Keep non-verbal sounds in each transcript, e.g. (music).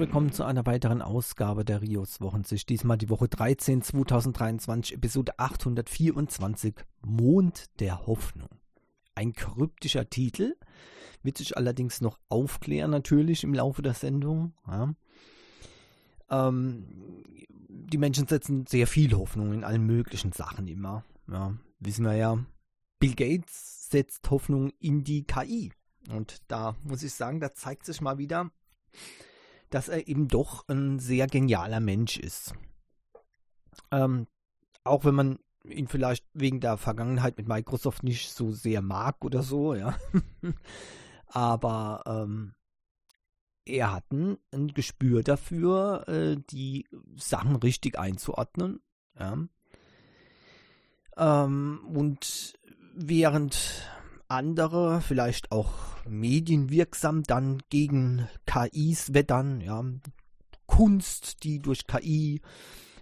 willkommen zu einer weiteren Ausgabe der Rios Wochensicht. Diesmal die Woche 13 2023, Episode 824, Mond der Hoffnung. Ein kryptischer Titel, wird sich allerdings noch aufklären natürlich im Laufe der Sendung. Ja. Ähm, die Menschen setzen sehr viel Hoffnung in allen möglichen Sachen immer. Ja, wissen wir ja. Bill Gates setzt Hoffnung in die KI. Und da muss ich sagen, da zeigt sich mal wieder, dass er eben doch ein sehr genialer Mensch ist. Ähm, auch wenn man ihn vielleicht wegen der Vergangenheit mit Microsoft nicht so sehr mag oder so, ja. (laughs) Aber ähm, er hat ein, Gespür dafür, äh, die Sachen richtig einzuordnen. Ja. Ähm, und während andere, vielleicht auch medienwirksam, dann gegen KIs wettern, ja, Kunst, die durch KI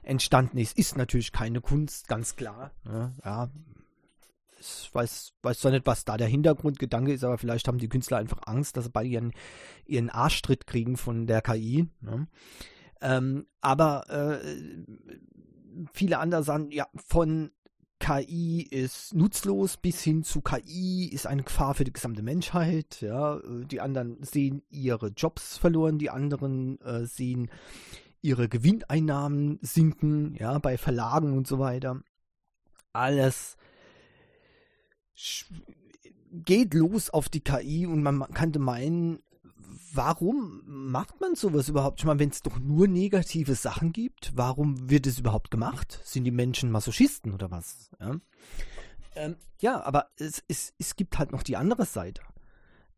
entstanden ist, ist natürlich keine Kunst, ganz klar. Ja, ja. Ich weiß, weiß zwar nicht, was da der Hintergrundgedanke ist, aber vielleicht haben die Künstler einfach Angst, dass sie bei ihren, ihren Arschtritt kriegen von der KI. Ja. Ähm, aber äh, viele andere sagen, ja, von KI ist nutzlos bis hin zu KI ist eine Gefahr für die gesamte Menschheit. Ja, die anderen sehen ihre Jobs verloren, die anderen äh, sehen ihre Gewinneinnahmen sinken, ja, bei Verlagen und so weiter. Alles geht los auf die KI und man könnte meinen, warum macht man sowas überhaupt? Ich meine, wenn es doch nur negative Sachen gibt, warum wird es überhaupt gemacht? Sind die Menschen Masochisten oder was? Ja, ähm, ja aber es, es, es gibt halt noch die andere Seite.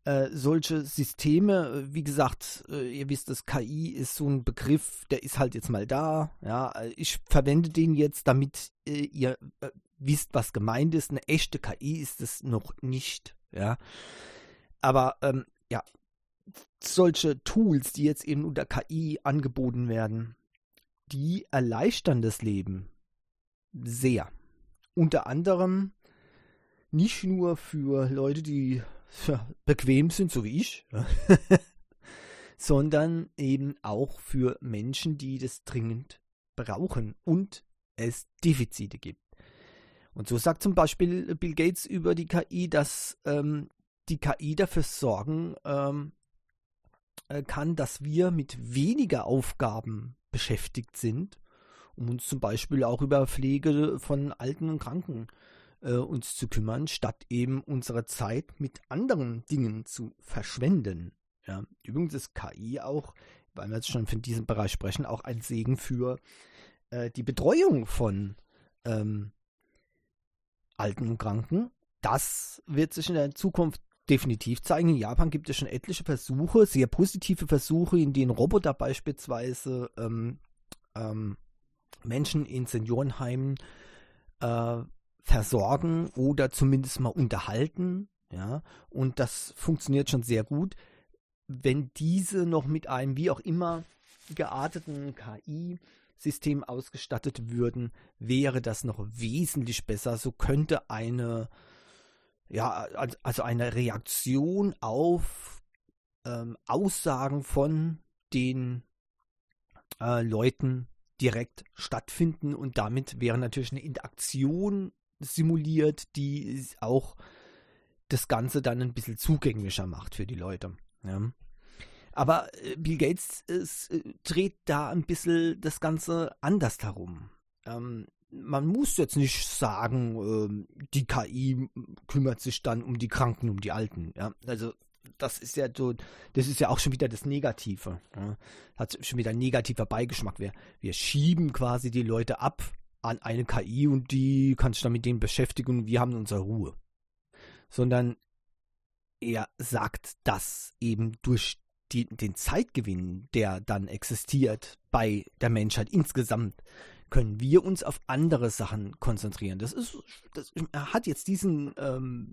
Äh, solche Systeme, äh, wie gesagt, äh, ihr wisst, das KI ist so ein Begriff, der ist halt jetzt mal da. Ja, ich verwende den jetzt, damit äh, ihr äh, wisst, was gemeint ist. Eine echte KI ist es noch nicht. Ja, aber ähm, ja, solche Tools, die jetzt eben unter KI angeboten werden, die erleichtern das Leben sehr. Unter anderem nicht nur für Leute, die bequem sind, so wie ich, (laughs) sondern eben auch für Menschen, die das dringend brauchen und es Defizite gibt. Und so sagt zum Beispiel Bill Gates über die KI, dass ähm, die KI dafür sorgen ähm, äh, kann, dass wir mit weniger Aufgaben beschäftigt sind, um uns zum Beispiel auch über Pflege von Alten und Kranken äh, uns zu kümmern, statt eben unsere Zeit mit anderen Dingen zu verschwenden. Ja, übrigens ist KI auch, weil wir jetzt schon von diesem Bereich sprechen, auch ein Segen für äh, die Betreuung von ähm, Alten und Kranken. Das wird sich in der Zukunft definitiv zeigen. In Japan gibt es schon etliche Versuche, sehr positive Versuche, in denen Roboter beispielsweise ähm, ähm, Menschen in Seniorenheimen äh, versorgen oder zumindest mal unterhalten. Ja, und das funktioniert schon sehr gut. Wenn diese noch mit einem wie auch immer gearteten KI-System ausgestattet würden, wäre das noch wesentlich besser. So könnte eine ja, also eine Reaktion auf ähm, Aussagen von den äh, Leuten direkt stattfinden und damit wäre natürlich eine Interaktion simuliert, die auch das Ganze dann ein bisschen zugänglicher macht für die Leute. Ja. Aber äh, Bill Gates ist, äh, dreht da ein bisschen das Ganze anders herum. Ähm, man muss jetzt nicht sagen, ähm, die KI kümmert sich dann um die Kranken, um die Alten. Ja? Also das ist ja so, das ist ja auch schon wieder das Negative. Ja? Hat schon wieder ein negativer Beigeschmack. Wir, wir schieben quasi die Leute ab an eine KI und die kann sich dann mit denen beschäftigen und wir haben unsere Ruhe. Sondern er sagt, dass eben durch die, den Zeitgewinn, der dann existiert bei der Menschheit insgesamt, können wir uns auf andere Sachen konzentrieren. Das ist, das, er hat jetzt diesen ähm,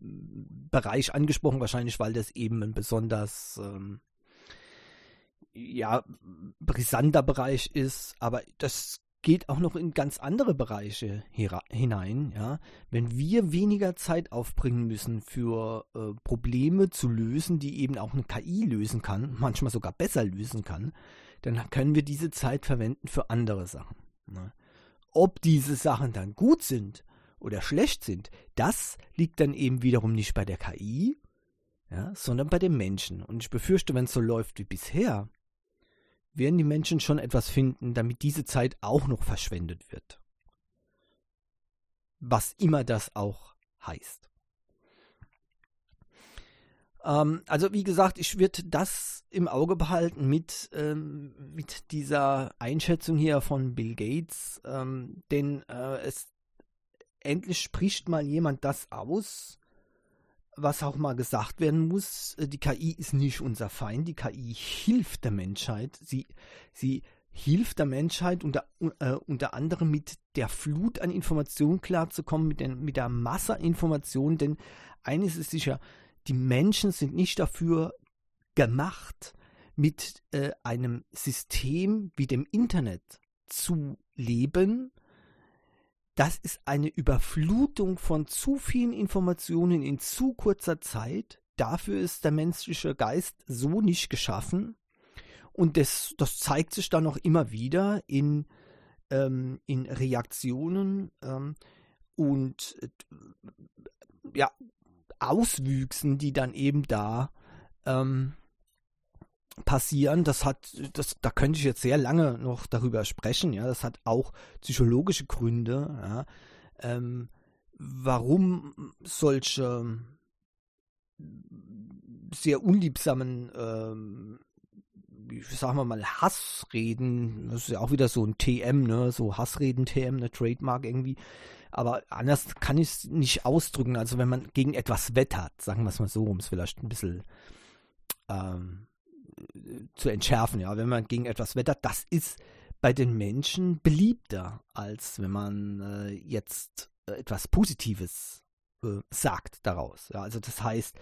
Bereich angesprochen, wahrscheinlich, weil das eben ein besonders ähm, ja, brisanter Bereich ist, aber das geht auch noch in ganz andere Bereiche hinein. Ja? Wenn wir weniger Zeit aufbringen müssen für äh, Probleme zu lösen, die eben auch eine KI lösen kann, manchmal sogar besser lösen kann, dann können wir diese Zeit verwenden für andere Sachen. Ne? Ob diese Sachen dann gut sind oder schlecht sind, das liegt dann eben wiederum nicht bei der KI, ja, sondern bei den Menschen. Und ich befürchte, wenn es so läuft wie bisher, werden die Menschen schon etwas finden, damit diese Zeit auch noch verschwendet wird. Was immer das auch heißt. Ähm, also wie gesagt, ich werde das im Auge behalten mit, ähm, mit dieser Einschätzung hier von Bill Gates, ähm, denn äh, es endlich spricht mal jemand das aus, was auch mal gesagt werden muss, äh, die KI ist nicht unser Feind, die KI hilft der Menschheit. Sie, sie hilft der Menschheit unter, äh, unter anderem mit der Flut an Informationen klarzukommen, mit, den, mit der Masse Informationen, denn eines ist sicher, die Menschen sind nicht dafür gemacht, mit äh, einem System wie dem Internet zu leben, das ist eine Überflutung von zu vielen Informationen in zu kurzer Zeit. Dafür ist der menschliche Geist so nicht geschaffen. Und das, das zeigt sich dann auch immer wieder in, ähm, in Reaktionen ähm, und äh, ja, Auswüchsen, die dann eben da ähm, passieren. Das hat, das, da könnte ich jetzt sehr lange noch darüber sprechen. Ja, das hat auch psychologische Gründe. Ja, ähm, warum solche sehr unliebsamen, ähm, sagen wir mal, Hassreden, das ist ja auch wieder so ein TM, ne, so Hassreden TM, eine Trademark irgendwie. Aber anders kann ich es nicht ausdrücken. Also wenn man gegen etwas wettert, sagen wir es mal so, um es vielleicht ein bisschen ähm, zu entschärfen, ja, wenn man gegen etwas wettert, das ist bei den Menschen beliebter, als wenn man äh, jetzt äh, etwas Positives äh, sagt daraus. Ja, also das heißt,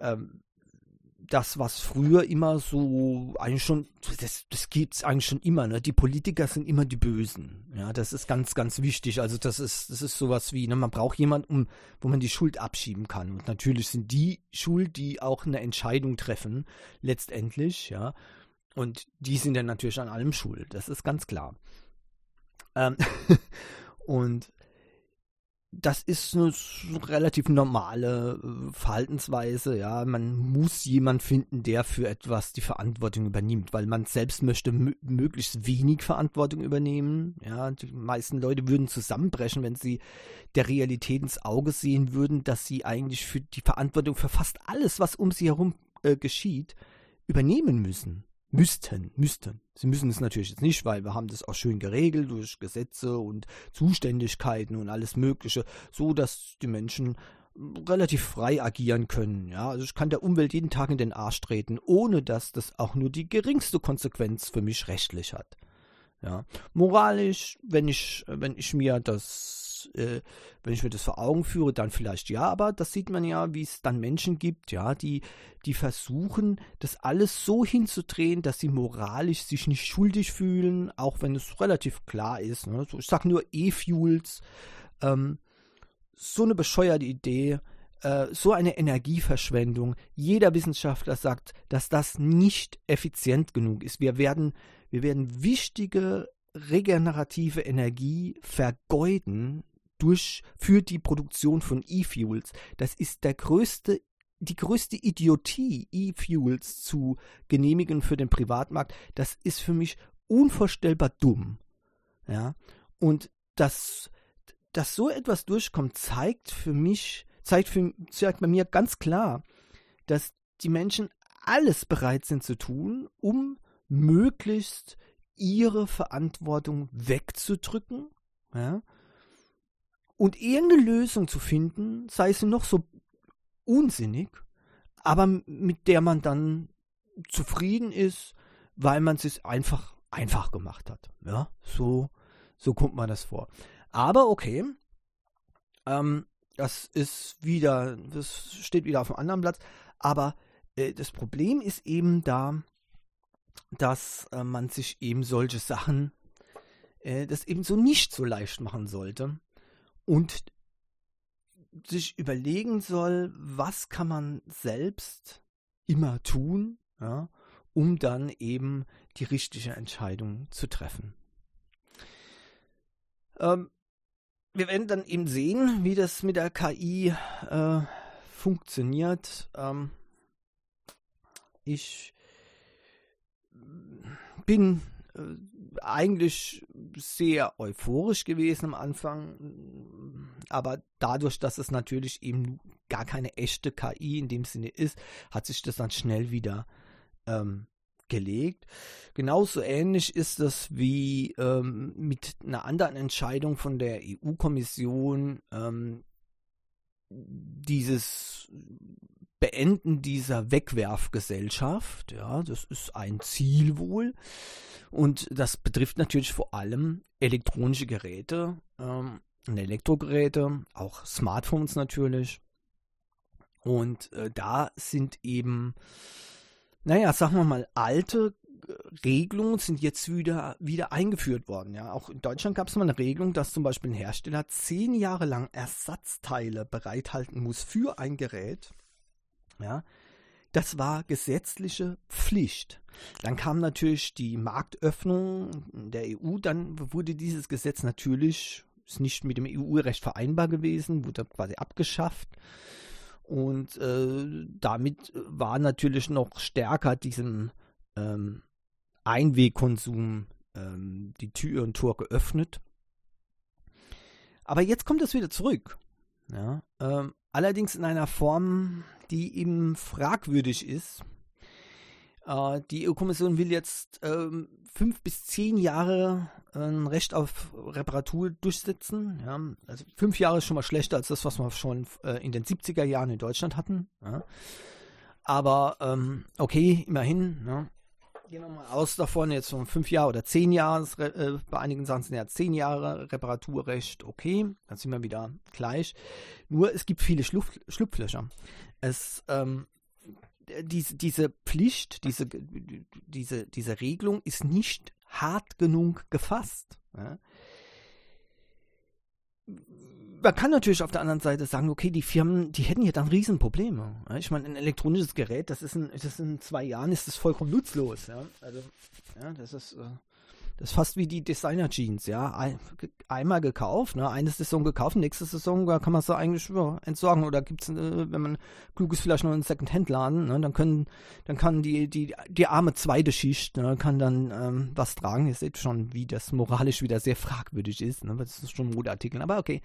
ähm, das, was früher immer so eigentlich schon, das, das es eigentlich schon immer, ne? Die Politiker sind immer die Bösen. Ja, das ist ganz, ganz wichtig. Also das ist, das ist sowas wie, ne, man braucht jemanden, um, wo man die Schuld abschieben kann. Und natürlich sind die schuld, die auch eine Entscheidung treffen, letztendlich, ja. Und die sind dann natürlich an allem schuld. Das ist ganz klar. Ähm (laughs) und das ist eine relativ normale äh, Verhaltensweise, ja. Man muss jemand finden, der für etwas die Verantwortung übernimmt, weil man selbst möchte möglichst wenig Verantwortung übernehmen. Ja, die meisten Leute würden zusammenbrechen, wenn sie der Realität ins Auge sehen würden, dass sie eigentlich für die Verantwortung für fast alles, was um sie herum äh, geschieht, übernehmen müssen müssten, müssten. Sie müssen es natürlich jetzt nicht, weil wir haben das auch schön geregelt durch Gesetze und Zuständigkeiten und alles Mögliche, so dass die Menschen relativ frei agieren können. Ja, also ich kann der Umwelt jeden Tag in den Arsch treten, ohne dass das auch nur die geringste Konsequenz für mich rechtlich hat. Ja, moralisch, wenn ich, wenn ich mir das äh, wenn ich mir das vor Augen führe, dann vielleicht ja, aber das sieht man ja, wie es dann Menschen gibt, ja, die, die versuchen, das alles so hinzudrehen, dass sie moralisch sich nicht schuldig fühlen, auch wenn es relativ klar ist. Ne? So, ich sag nur E-Fuels, ähm, so eine bescheuerte Idee, äh, so eine Energieverschwendung. Jeder Wissenschaftler sagt, dass das nicht effizient genug ist. Wir werden, wir werden wichtige regenerative Energie vergeuden durch, für die Produktion von E-Fuels. Das ist der größte die größte Idiotie, E-Fuels zu genehmigen für den Privatmarkt, das ist für mich unvorstellbar dumm. Ja, und dass, dass so etwas durchkommt, zeigt für mich, zeigt, für, zeigt bei mir ganz klar, dass die Menschen alles bereit sind zu tun, um möglichst ihre Verantwortung wegzudrücken ja, und irgendeine Lösung zu finden, sei sie noch so unsinnig, aber mit der man dann zufrieden ist, weil man es einfach einfach gemacht hat. Ja, so, so kommt man das vor. Aber okay, ähm, das ist wieder, das steht wieder auf einem anderen Platz. Aber äh, das Problem ist eben da, dass äh, man sich eben solche Sachen äh, das eben so nicht so leicht machen sollte und sich überlegen soll, was kann man selbst immer tun, ja, um dann eben die richtige Entscheidung zu treffen. Ähm, wir werden dann eben sehen, wie das mit der KI äh, funktioniert. Ähm, ich bin äh, eigentlich sehr euphorisch gewesen am Anfang, aber dadurch, dass es natürlich eben gar keine echte KI in dem Sinne ist, hat sich das dann schnell wieder ähm, gelegt. Genauso ähnlich ist das wie ähm, mit einer anderen Entscheidung von der EU-Kommission, ähm, dieses Beenden dieser Wegwerfgesellschaft. Ja, das ist ein Ziel wohl. Und das betrifft natürlich vor allem elektronische Geräte, ähm, Elektrogeräte, auch Smartphones natürlich. Und äh, da sind eben, naja, sagen wir mal, alte äh, Regelungen sind jetzt wieder, wieder eingeführt worden. Ja, auch in Deutschland gab es mal eine Regelung, dass zum Beispiel ein Hersteller zehn Jahre lang Ersatzteile bereithalten muss für ein Gerät. Ja, das war gesetzliche Pflicht. Dann kam natürlich die Marktöffnung der EU, dann wurde dieses Gesetz natürlich, ist nicht mit dem EU-Recht vereinbar gewesen, wurde quasi abgeschafft. Und äh, damit war natürlich noch stärker diesem ähm, Einwegkonsum ähm, die Tür und Tor geöffnet. Aber jetzt kommt es wieder zurück. Ja, ähm, allerdings in einer Form, die eben fragwürdig ist. Äh, die EU-Kommission will jetzt ähm, fünf bis zehn Jahre äh, ein Recht auf Reparatur durchsetzen. Ja? Also fünf Jahre ist schon mal schlechter als das, was wir schon äh, in den 70er Jahren in Deutschland hatten. Ja? Aber ähm, okay, immerhin. Ja? Gehen wir mal aus davon, jetzt von fünf Jahre oder zehn Jahre, äh, bei einigen Sachen sind ja zehn Jahre Reparaturrecht, okay, dann sind wir wieder gleich. Nur es gibt viele Schlupf Schlupflöcher. Es, ähm, diese, diese Pflicht, diese, diese, diese Regelung ist nicht hart genug gefasst. Ja? Man kann natürlich auf der anderen Seite sagen, okay, die Firmen, die hätten hier dann Riesenprobleme. Ich meine, ein elektronisches Gerät, das ist in, das in zwei Jahren ist das vollkommen nutzlos. Ja? Also, ja, das ist, äh, das ist fast wie die Designer-Jeans, ja. Ein, einmal gekauft, ne? eine Saison gekauft, nächste Saison kann man sie eigentlich ja, entsorgen. Oder gibt es, äh, wenn man klug ist, vielleicht noch einen Second-Hand-Laden, ne? dann können, dann kann die, die, die arme zweite Schicht, ne? kann dann ähm, was tragen. Ihr seht schon, wie das moralisch wieder sehr fragwürdig ist, ne? Das ist schon ein Modeartikel, aber okay.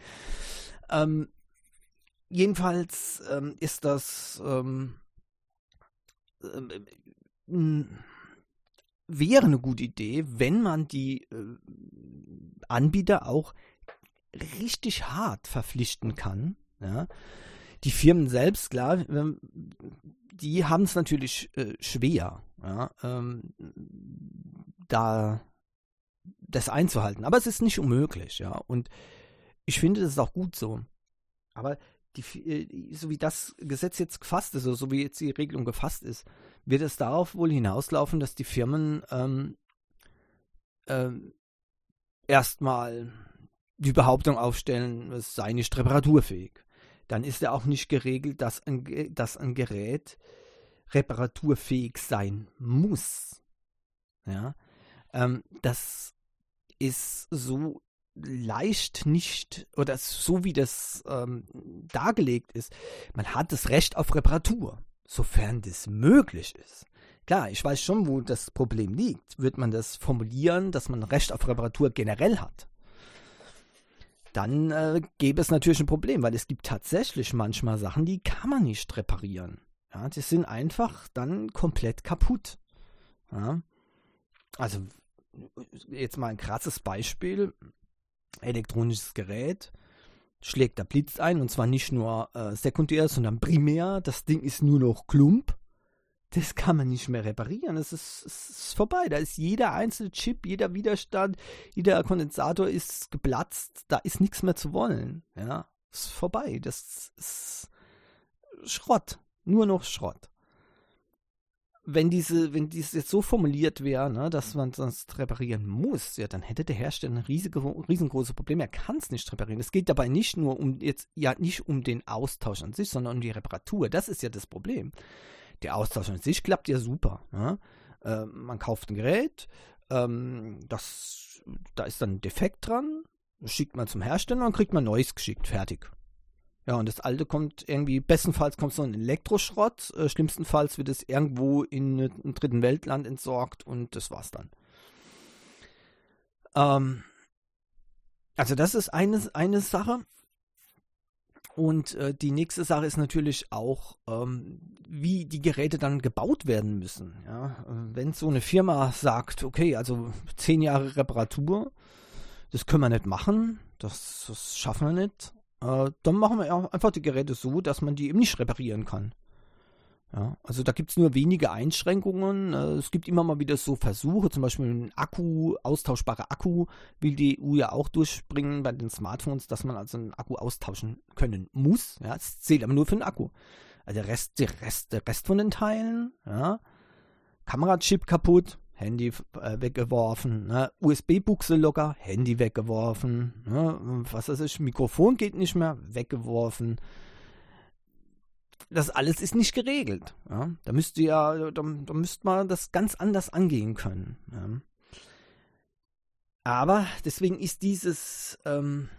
Ähm, jedenfalls ähm, ist das ähm, äh, wäre eine gute Idee, wenn man die äh, Anbieter auch richtig hart verpflichten kann. Ja. Die Firmen selbst, klar, die haben es natürlich äh, schwer, ja, ähm, da das einzuhalten. Aber es ist nicht unmöglich, ja. Und ich finde, das ist auch gut so. Aber die, äh, so wie das Gesetz jetzt gefasst ist, oder so wie jetzt die Regelung gefasst ist, wird es darauf wohl hinauslaufen, dass die Firmen ähm, ähm, erstmal die Behauptung aufstellen, es sei nicht reparaturfähig. Dann ist ja auch nicht geregelt, dass ein, dass ein Gerät reparaturfähig sein muss. Ja, ähm, das ist so leicht nicht oder so wie das ähm, dargelegt ist. Man hat das Recht auf Reparatur sofern das möglich ist. Klar, ich weiß schon, wo das Problem liegt. Wird man das formulieren, dass man Recht auf Reparatur generell hat? Dann äh, gäbe es natürlich ein Problem, weil es gibt tatsächlich manchmal Sachen, die kann man nicht reparieren. Ja, die sind einfach dann komplett kaputt. Ja? Also jetzt mal ein krasses Beispiel. Elektronisches Gerät schlägt der Blitz ein und zwar nicht nur äh, sekundär, sondern primär. Das Ding ist nur noch Klump. Das kann man nicht mehr reparieren. Es ist, ist, vorbei. Da ist jeder einzelne Chip, jeder Widerstand, jeder Kondensator ist geplatzt. Da ist nichts mehr zu wollen. Ja, ist vorbei. Das ist Schrott. Nur noch Schrott. Wenn diese, wenn dies jetzt so formuliert wäre, ne, dass man sonst reparieren muss, ja, dann hätte der Hersteller ein riesige, riesengroßes Problem. Er kann es nicht reparieren. Es geht dabei nicht nur um jetzt, ja, nicht um den Austausch an sich, sondern um die Reparatur. Das ist ja das Problem. Der Austausch an sich klappt ja super. Ne? Äh, man kauft ein Gerät, ähm, das, da ist dann ein Defekt dran, schickt man zum Hersteller und kriegt man neues geschickt. Fertig. Ja, und das alte kommt irgendwie, bestenfalls kommt es noch in Elektroschrott, äh, schlimmstenfalls wird es irgendwo in einem dritten Weltland entsorgt und das war's dann. Ähm, also das ist eine, eine Sache. Und äh, die nächste Sache ist natürlich auch, ähm, wie die Geräte dann gebaut werden müssen. Ja? Wenn so eine Firma sagt, okay, also zehn Jahre Reparatur, das können wir nicht machen, das, das schaffen wir nicht, äh, dann machen wir einfach die Geräte so, dass man die eben nicht reparieren kann. Ja, also da gibt es nur wenige Einschränkungen. Äh, es gibt immer mal wieder so Versuche, zum Beispiel ein Akku, austauschbarer Akku, will die EU ja auch durchbringen bei den Smartphones, dass man also einen Akku austauschen können muss. Ja, es zählt aber nur für den Akku. Also der Rest, der Rest, der Rest von den Teilen, ja, Kamerachip kaputt, Handy äh, weggeworfen, ne? USB-Buchse locker, Handy weggeworfen, ne? was weiß ich, Mikrofon geht nicht mehr, weggeworfen. Das alles ist nicht geregelt. Ja? Da müsste ja, da, da müsste man das ganz anders angehen können. Ja? Aber deswegen ist dieses, ähm,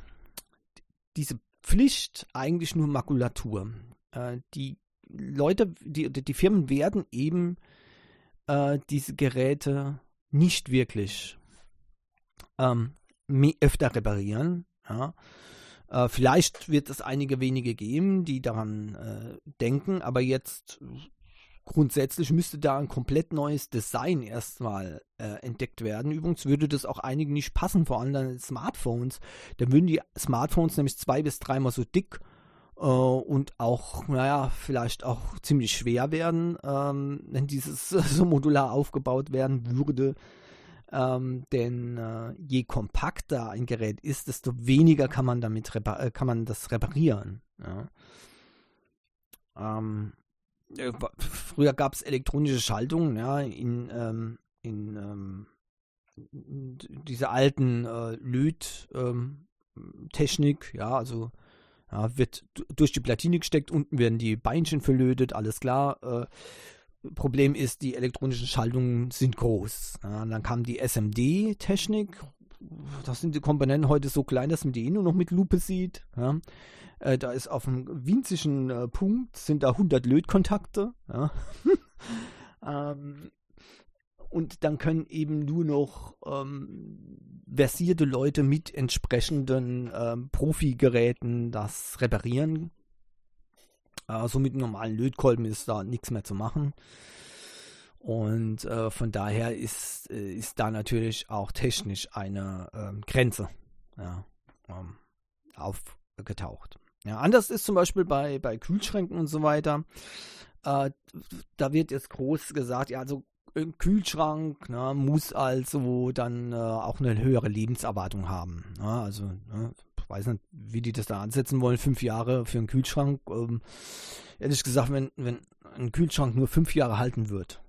diese Pflicht eigentlich nur Makulatur. Äh, die Leute, die, die Firmen werden eben äh, diese Geräte nicht wirklich ähm, öfter reparieren. Ja. Äh, vielleicht wird es einige wenige geben, die daran äh, denken, aber jetzt grundsätzlich müsste da ein komplett neues Design erstmal äh, entdeckt werden. Übrigens würde das auch einigen nicht passen, vor allem dann Smartphones. Dann würden die Smartphones nämlich zwei bis dreimal so dick äh, und auch, naja, vielleicht auch ziemlich schwer werden, ähm, wenn dieses (laughs) so modular aufgebaut werden würde. Ähm, denn äh, je kompakter ein Gerät ist, desto weniger kann man damit äh, kann man das reparieren. Ja. Ähm, äh, früher gab es elektronische Schaltungen, ja, in, ähm, in ähm, dieser alten äh, Löt-Technik, ähm, ja, also ja, wird durch die Platine gesteckt, unten werden die Beinchen verlötet, alles klar. Äh, Problem ist, die elektronischen Schaltungen sind groß. Ja, dann kam die SMD-Technik. Da sind die Komponenten heute so klein, dass man die eh nur noch mit Lupe sieht. Ja. Äh, da ist auf einem winzigen äh, Punkt sind da 100 Lötkontakte. Ja. (laughs) ähm, und dann können eben nur noch ähm, versierte Leute mit entsprechenden ähm, Profi-Geräten das reparieren. Äh, so mit normalen Lötkolben ist da nichts mehr zu machen. Und äh, von daher ist, äh, ist da natürlich auch technisch eine ähm, Grenze ja, ähm, aufgetaucht. Ja, anders ist zum Beispiel bei, bei Kühlschränken und so weiter. Äh, da wird jetzt groß gesagt, ja, also ein Kühlschrank ne, muss also dann äh, auch eine höhere Lebenserwartung haben. Ne? Also, ne, ich weiß nicht, wie die das da ansetzen wollen, fünf Jahre für einen Kühlschrank. Ähm, ehrlich gesagt, wenn, wenn ein Kühlschrank nur fünf Jahre halten wird,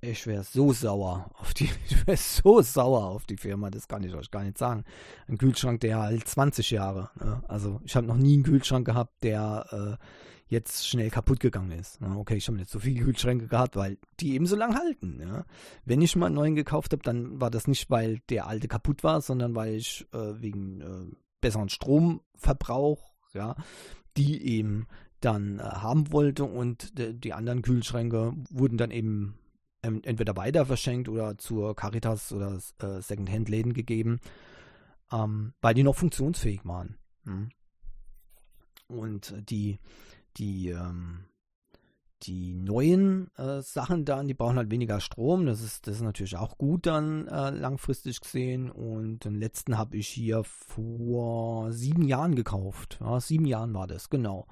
ich wäre so sauer auf die, (laughs) ich wäre so sauer auf die Firma, das kann ich euch gar nicht sagen. Ein Kühlschrank, der halt 20 Jahre, ne? also ich habe noch nie einen Kühlschrank gehabt, der äh, jetzt schnell kaputt gegangen ist. Okay, ich habe nicht so viele Kühlschränke gehabt, weil die eben so lang halten. Ja. Wenn ich mal einen neuen gekauft habe, dann war das nicht, weil der alte kaputt war, sondern weil ich äh, wegen äh, besseren Stromverbrauch, ja, die eben dann äh, haben wollte und die anderen Kühlschränke wurden dann eben entweder weiter verschenkt oder zur Caritas oder äh, Secondhand-Läden gegeben, ähm, weil die noch funktionsfähig waren. Hm. Und die die, ähm, die neuen äh, Sachen dann, die brauchen halt weniger Strom. Das ist, das ist natürlich auch gut dann äh, langfristig gesehen. Und den letzten habe ich hier vor sieben Jahren gekauft. Ja, sieben Jahren war das, genau.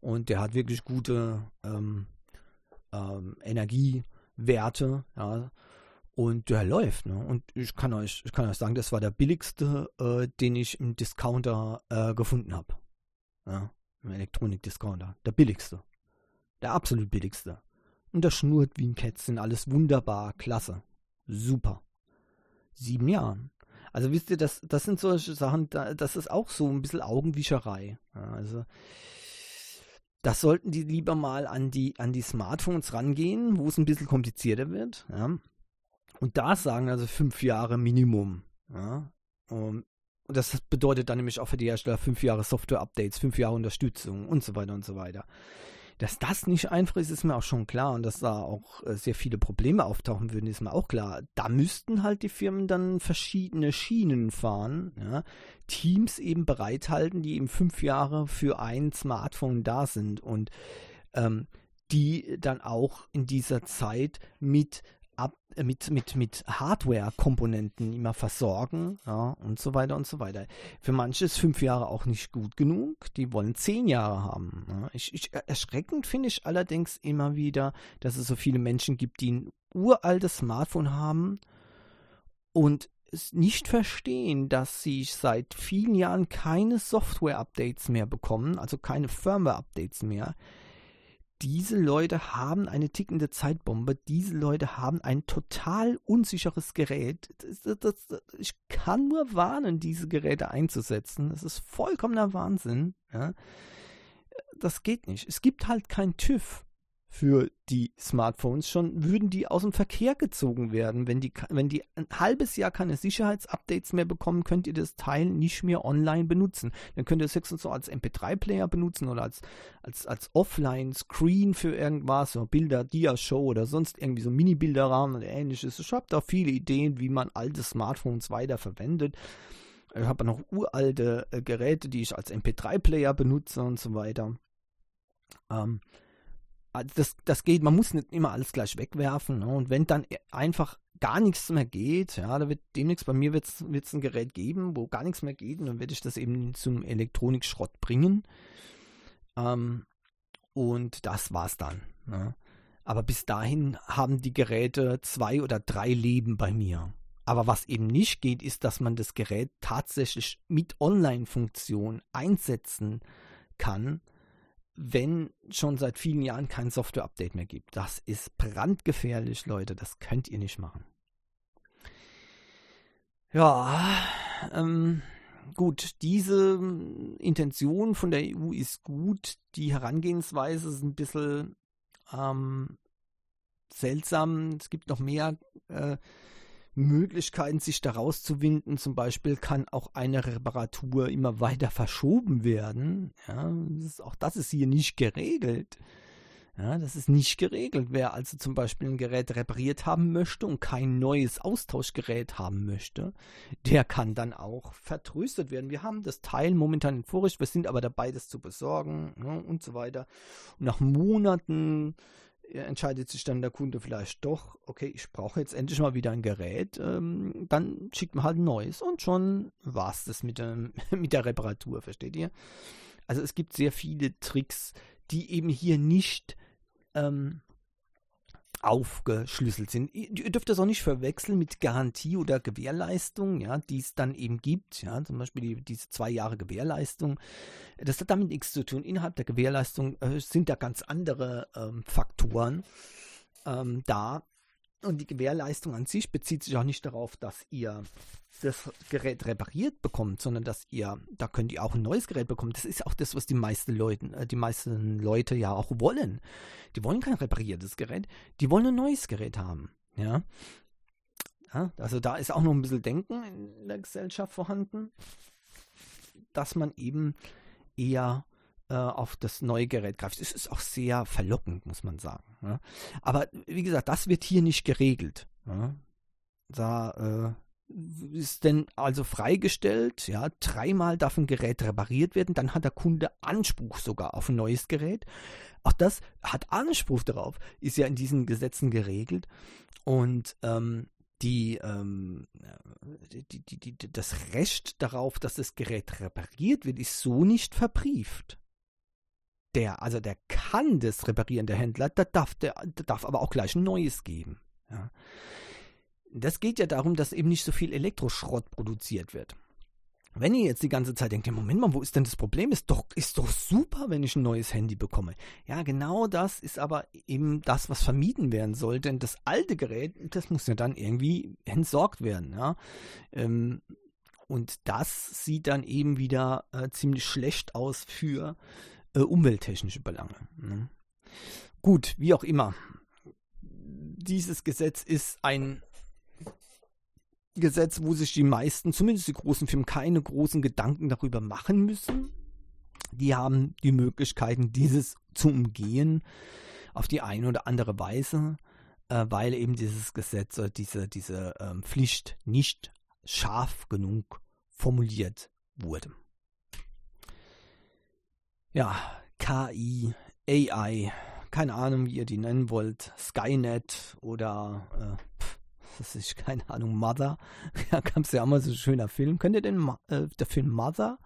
Und der hat wirklich gute ähm, ähm, Energiewerte, ja. Und der läuft, ne? Und ich kann euch, ich kann euch sagen, das war der billigste, äh, den ich im Discounter äh, gefunden habe. Ja im Elektronik-Discounter. Der billigste. Der absolut billigste. Und das schnurrt wie ein Kätzchen, alles wunderbar, klasse, super. Sieben Jahren. Also wisst ihr, das, das sind solche Sachen, das ist auch so ein bisschen Augenwischerei. Also das sollten die lieber mal an die, an die Smartphones rangehen, wo es ein bisschen komplizierter wird. Ja. Und da sagen also fünf Jahre Minimum. Ja. Und das bedeutet dann nämlich auch für die Hersteller fünf Jahre Software-Updates, fünf Jahre Unterstützung und so weiter und so weiter. Dass das nicht einfach ist, ist mir auch schon klar und dass da auch äh, sehr viele Probleme auftauchen würden, ist mir auch klar. Da müssten halt die Firmen dann verschiedene Schienen fahren, ja? Teams eben bereithalten, die eben fünf Jahre für ein Smartphone da sind und ähm, die dann auch in dieser Zeit mit ab, äh, mit, mit, mit Hardware-Komponenten immer versorgen, ja, und so weiter und so weiter. Für manche ist fünf Jahre auch nicht gut genug, die wollen zehn Jahre haben. Ja. Ich, ich, äh, erschreckend finde ich allerdings immer wieder, dass es so viele Menschen gibt, die ein uraltes Smartphone haben und es nicht verstehen, dass sie seit vielen Jahren keine Software-Updates mehr bekommen, also keine Firmware-Updates mehr diese Leute haben eine tickende Zeitbombe, diese Leute haben ein total unsicheres Gerät. Das, das, das, ich kann nur warnen, diese Geräte einzusetzen. Das ist vollkommener Wahnsinn. Ja. Das geht nicht. Es gibt halt kein TÜV für die Smartphones schon, würden die aus dem Verkehr gezogen werden. Wenn die, wenn die ein halbes Jahr keine Sicherheitsupdates mehr bekommen, könnt ihr das Teil nicht mehr online benutzen. Dann könnt ihr es höchstens so als MP3-Player benutzen oder als, als, als Offline-Screen für irgendwas, so Bilder, Dia-Show oder sonst irgendwie so Mini-Bilderrahmen oder ähnliches. Ich habe da viele Ideen, wie man alte Smartphones weiter verwendet. Ich habe noch uralte äh, Geräte, die ich als MP3-Player benutze und so weiter. Ähm, das, das geht, man muss nicht immer alles gleich wegwerfen. Ne? Und wenn dann einfach gar nichts mehr geht, ja, da wird demnächst bei mir wird es ein Gerät geben, wo gar nichts mehr geht, und dann werde ich das eben zum Elektronikschrott bringen. Ähm, und das war's dann. Ne? Aber bis dahin haben die Geräte zwei oder drei Leben bei mir. Aber was eben nicht geht, ist, dass man das Gerät tatsächlich mit Online-Funktion einsetzen kann wenn schon seit vielen Jahren kein Software-Update mehr gibt. Das ist brandgefährlich, Leute. Das könnt ihr nicht machen. Ja, ähm, gut, diese Intention von der EU ist gut. Die Herangehensweise ist ein bisschen ähm, seltsam. Es gibt noch mehr äh, Möglichkeiten, sich daraus zu winden. Zum Beispiel kann auch eine Reparatur immer weiter verschoben werden. Ja, das ist, auch das ist hier nicht geregelt. Ja, das ist nicht geregelt. Wer also zum Beispiel ein Gerät repariert haben möchte und kein neues Austauschgerät haben möchte, der kann dann auch vertröstet werden. Wir haben das Teil momentan in Vorricht, wir sind aber dabei, das zu besorgen ja, und so weiter. Und nach Monaten entscheidet sich dann der Kunde vielleicht doch, okay, ich brauche jetzt endlich mal wieder ein Gerät, ähm, dann schickt man halt ein neues und schon war es das mit, dem, (laughs) mit der Reparatur, versteht ihr? Also es gibt sehr viele Tricks, die eben hier nicht ähm, aufgeschlüsselt sind. Ihr dürft das auch nicht verwechseln mit Garantie oder Gewährleistung, ja, die es dann eben gibt, ja, zum Beispiel die, diese zwei Jahre Gewährleistung. Das hat damit nichts zu tun. Innerhalb der Gewährleistung äh, sind da ganz andere ähm, Faktoren ähm, da. Und die Gewährleistung an sich bezieht sich auch nicht darauf, dass ihr das Gerät repariert bekommt, sondern dass ihr, da könnt ihr auch ein neues Gerät bekommen. Das ist auch das, was die meisten Leute, äh, die meisten Leute ja auch wollen. Die wollen kein repariertes Gerät, die wollen ein neues Gerät haben. Ja. ja also da ist auch noch ein bisschen Denken in der Gesellschaft vorhanden, dass man eben eher äh, auf das neue Gerät greift. Es ist auch sehr verlockend, muss man sagen. Ja. Aber wie gesagt, das wird hier nicht geregelt. Ja. Da äh, ist denn also freigestellt, ja, dreimal darf ein Gerät repariert werden, dann hat der Kunde Anspruch sogar auf ein neues Gerät. Auch das hat Anspruch darauf, ist ja in diesen Gesetzen geregelt. Und ähm, die, ähm, die, die, die, das Recht darauf, dass das Gerät repariert wird, ist so nicht verbrieft. Der, also der kann das reparieren, der Händler, der darf, der, der darf aber auch gleich ein neues geben. Ja. Das geht ja darum, dass eben nicht so viel Elektroschrott produziert wird. wenn ihr jetzt die ganze Zeit denkt, Moment mal, wo ist denn das Problem? Ist doch, ist doch super, wenn ich ein neues Handy bekomme. Ja, genau das ist aber eben das, was vermieden werden soll, denn das alte Gerät, das muss ja dann irgendwie entsorgt werden, ja. Ähm, und das sieht dann eben wieder äh, ziemlich schlecht aus für äh, umwelttechnische Belange. Ne? Gut, wie auch immer. Dieses Gesetz ist ein Gesetz, wo sich die meisten, zumindest die großen Firmen, keine großen Gedanken darüber machen müssen. Die haben die Möglichkeiten, dieses zu umgehen auf die eine oder andere Weise, äh, weil eben dieses Gesetz, äh, diese, diese ähm, Pflicht nicht scharf genug formuliert wurde. Ja, KI, AI, keine Ahnung, wie ihr die nennen wollt, Skynet oder äh, das ist keine Ahnung, Mother. Da gab es (laughs) ja auch mal so ein schöner Film. Könnt ihr den, äh, der Film Mother?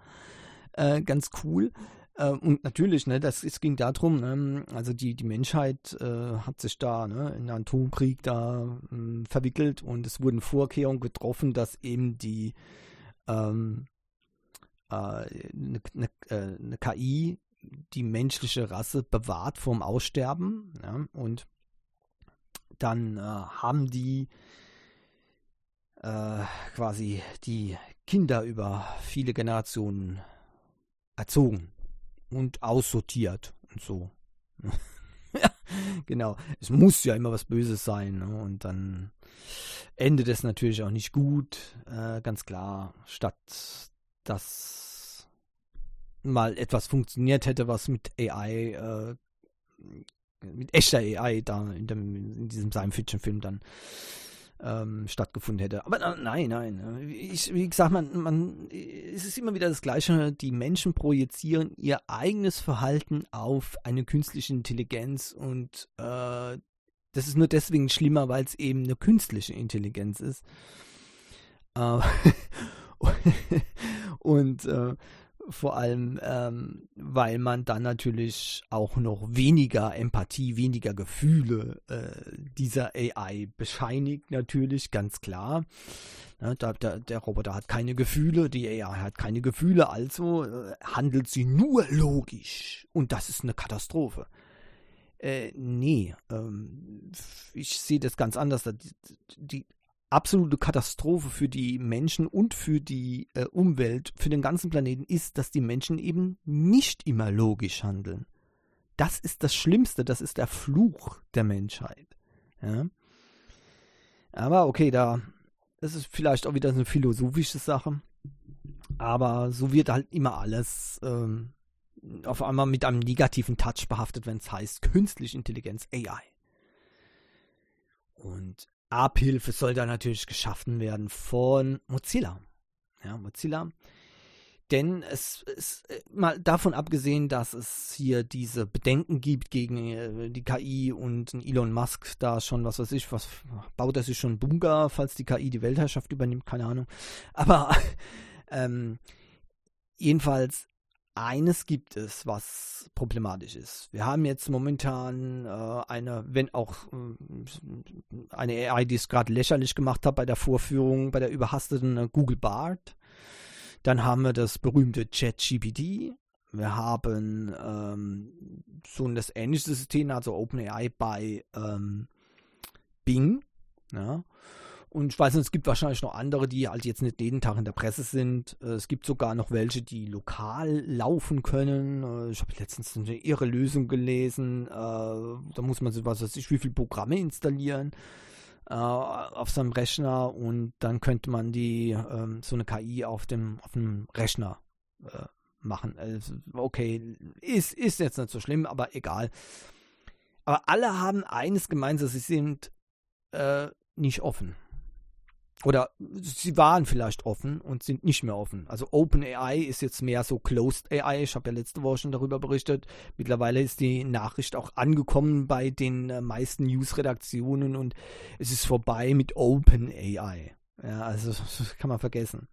Äh, ganz cool. Äh, und natürlich, ne, das, es ging darum, ne, also die, die Menschheit äh, hat sich da ne, in einen Atomkrieg da ähm, verwickelt und es wurden Vorkehrungen getroffen, dass eben die ähm, eine, eine, eine KI die menschliche Rasse bewahrt vom Aussterben. Ja, und dann äh, haben die äh, quasi die Kinder über viele Generationen erzogen und aussortiert und so. (laughs) genau. Es muss ja immer was Böses sein. Ne? Und dann endet es natürlich auch nicht gut, äh, ganz klar. Statt dass mal etwas funktioniert hätte, was mit AI, äh, mit echter AI da in, dem, in diesem Science-Fiction-Film dann ähm, stattgefunden hätte. Aber nein, nein. Ich, wie gesagt, man, man, es ist immer wieder das Gleiche. Die Menschen projizieren ihr eigenes Verhalten auf eine künstliche Intelligenz und äh, das ist nur deswegen schlimmer, weil es eben eine künstliche Intelligenz ist. Äh, (laughs) (laughs) und äh, vor allem, ähm, weil man dann natürlich auch noch weniger Empathie, weniger Gefühle äh, dieser AI bescheinigt, natürlich, ganz klar. Ja, da, da, der Roboter hat keine Gefühle, die AI hat keine Gefühle, also äh, handelt sie nur logisch. Und das ist eine Katastrophe. Äh, nee, ähm, ich sehe das ganz anders. Die absolute Katastrophe für die Menschen und für die äh, Umwelt, für den ganzen Planeten ist, dass die Menschen eben nicht immer logisch handeln. Das ist das Schlimmste, das ist der Fluch der Menschheit. Ja? Aber okay, da das ist vielleicht auch wieder eine philosophische Sache. Aber so wird halt immer alles ähm, auf einmal mit einem negativen Touch behaftet, wenn es heißt künstliche Intelligenz, AI. Und Abhilfe soll da natürlich geschaffen werden von Mozilla. Ja, Mozilla. Denn es ist äh, mal davon abgesehen, dass es hier diese Bedenken gibt gegen äh, die KI und Elon Musk da schon, was weiß ich, was baut er sich schon Bunker, falls die KI die Weltherrschaft übernimmt, keine Ahnung. Aber (laughs) ähm, jedenfalls eines gibt es, was problematisch ist. Wir haben jetzt momentan äh, eine, wenn auch äh, eine AI, die es gerade lächerlich gemacht hat bei der Vorführung, bei der überhasteten äh, Google Bart. Dann haben wir das berühmte ChatGPT. Wir haben ähm, so ein das ähnliche System, also OpenAI bei ähm, Bing. Ja. Und ich weiß nicht, es gibt wahrscheinlich noch andere, die halt jetzt nicht jeden Tag in der Presse sind. Äh, es gibt sogar noch welche, die lokal laufen können. Äh, ich habe letztens eine irre Lösung gelesen. Äh, da muss man so, was weiß ich, wie viele Programme installieren auf seinem Rechner und dann könnte man die ähm, so eine KI auf dem auf dem Rechner machen. Also, okay, ist, ist jetzt nicht so schlimm, aber egal. Aber alle haben eines gemeinsam, sie sind äh, nicht offen. Oder sie waren vielleicht offen und sind nicht mehr offen. Also OpenAI ist jetzt mehr so Closed AI. Ich habe ja letzte Woche schon darüber berichtet. Mittlerweile ist die Nachricht auch angekommen bei den äh, meisten News-Redaktionen und es ist vorbei mit OpenAI. Ja, also (laughs) das kann man vergessen.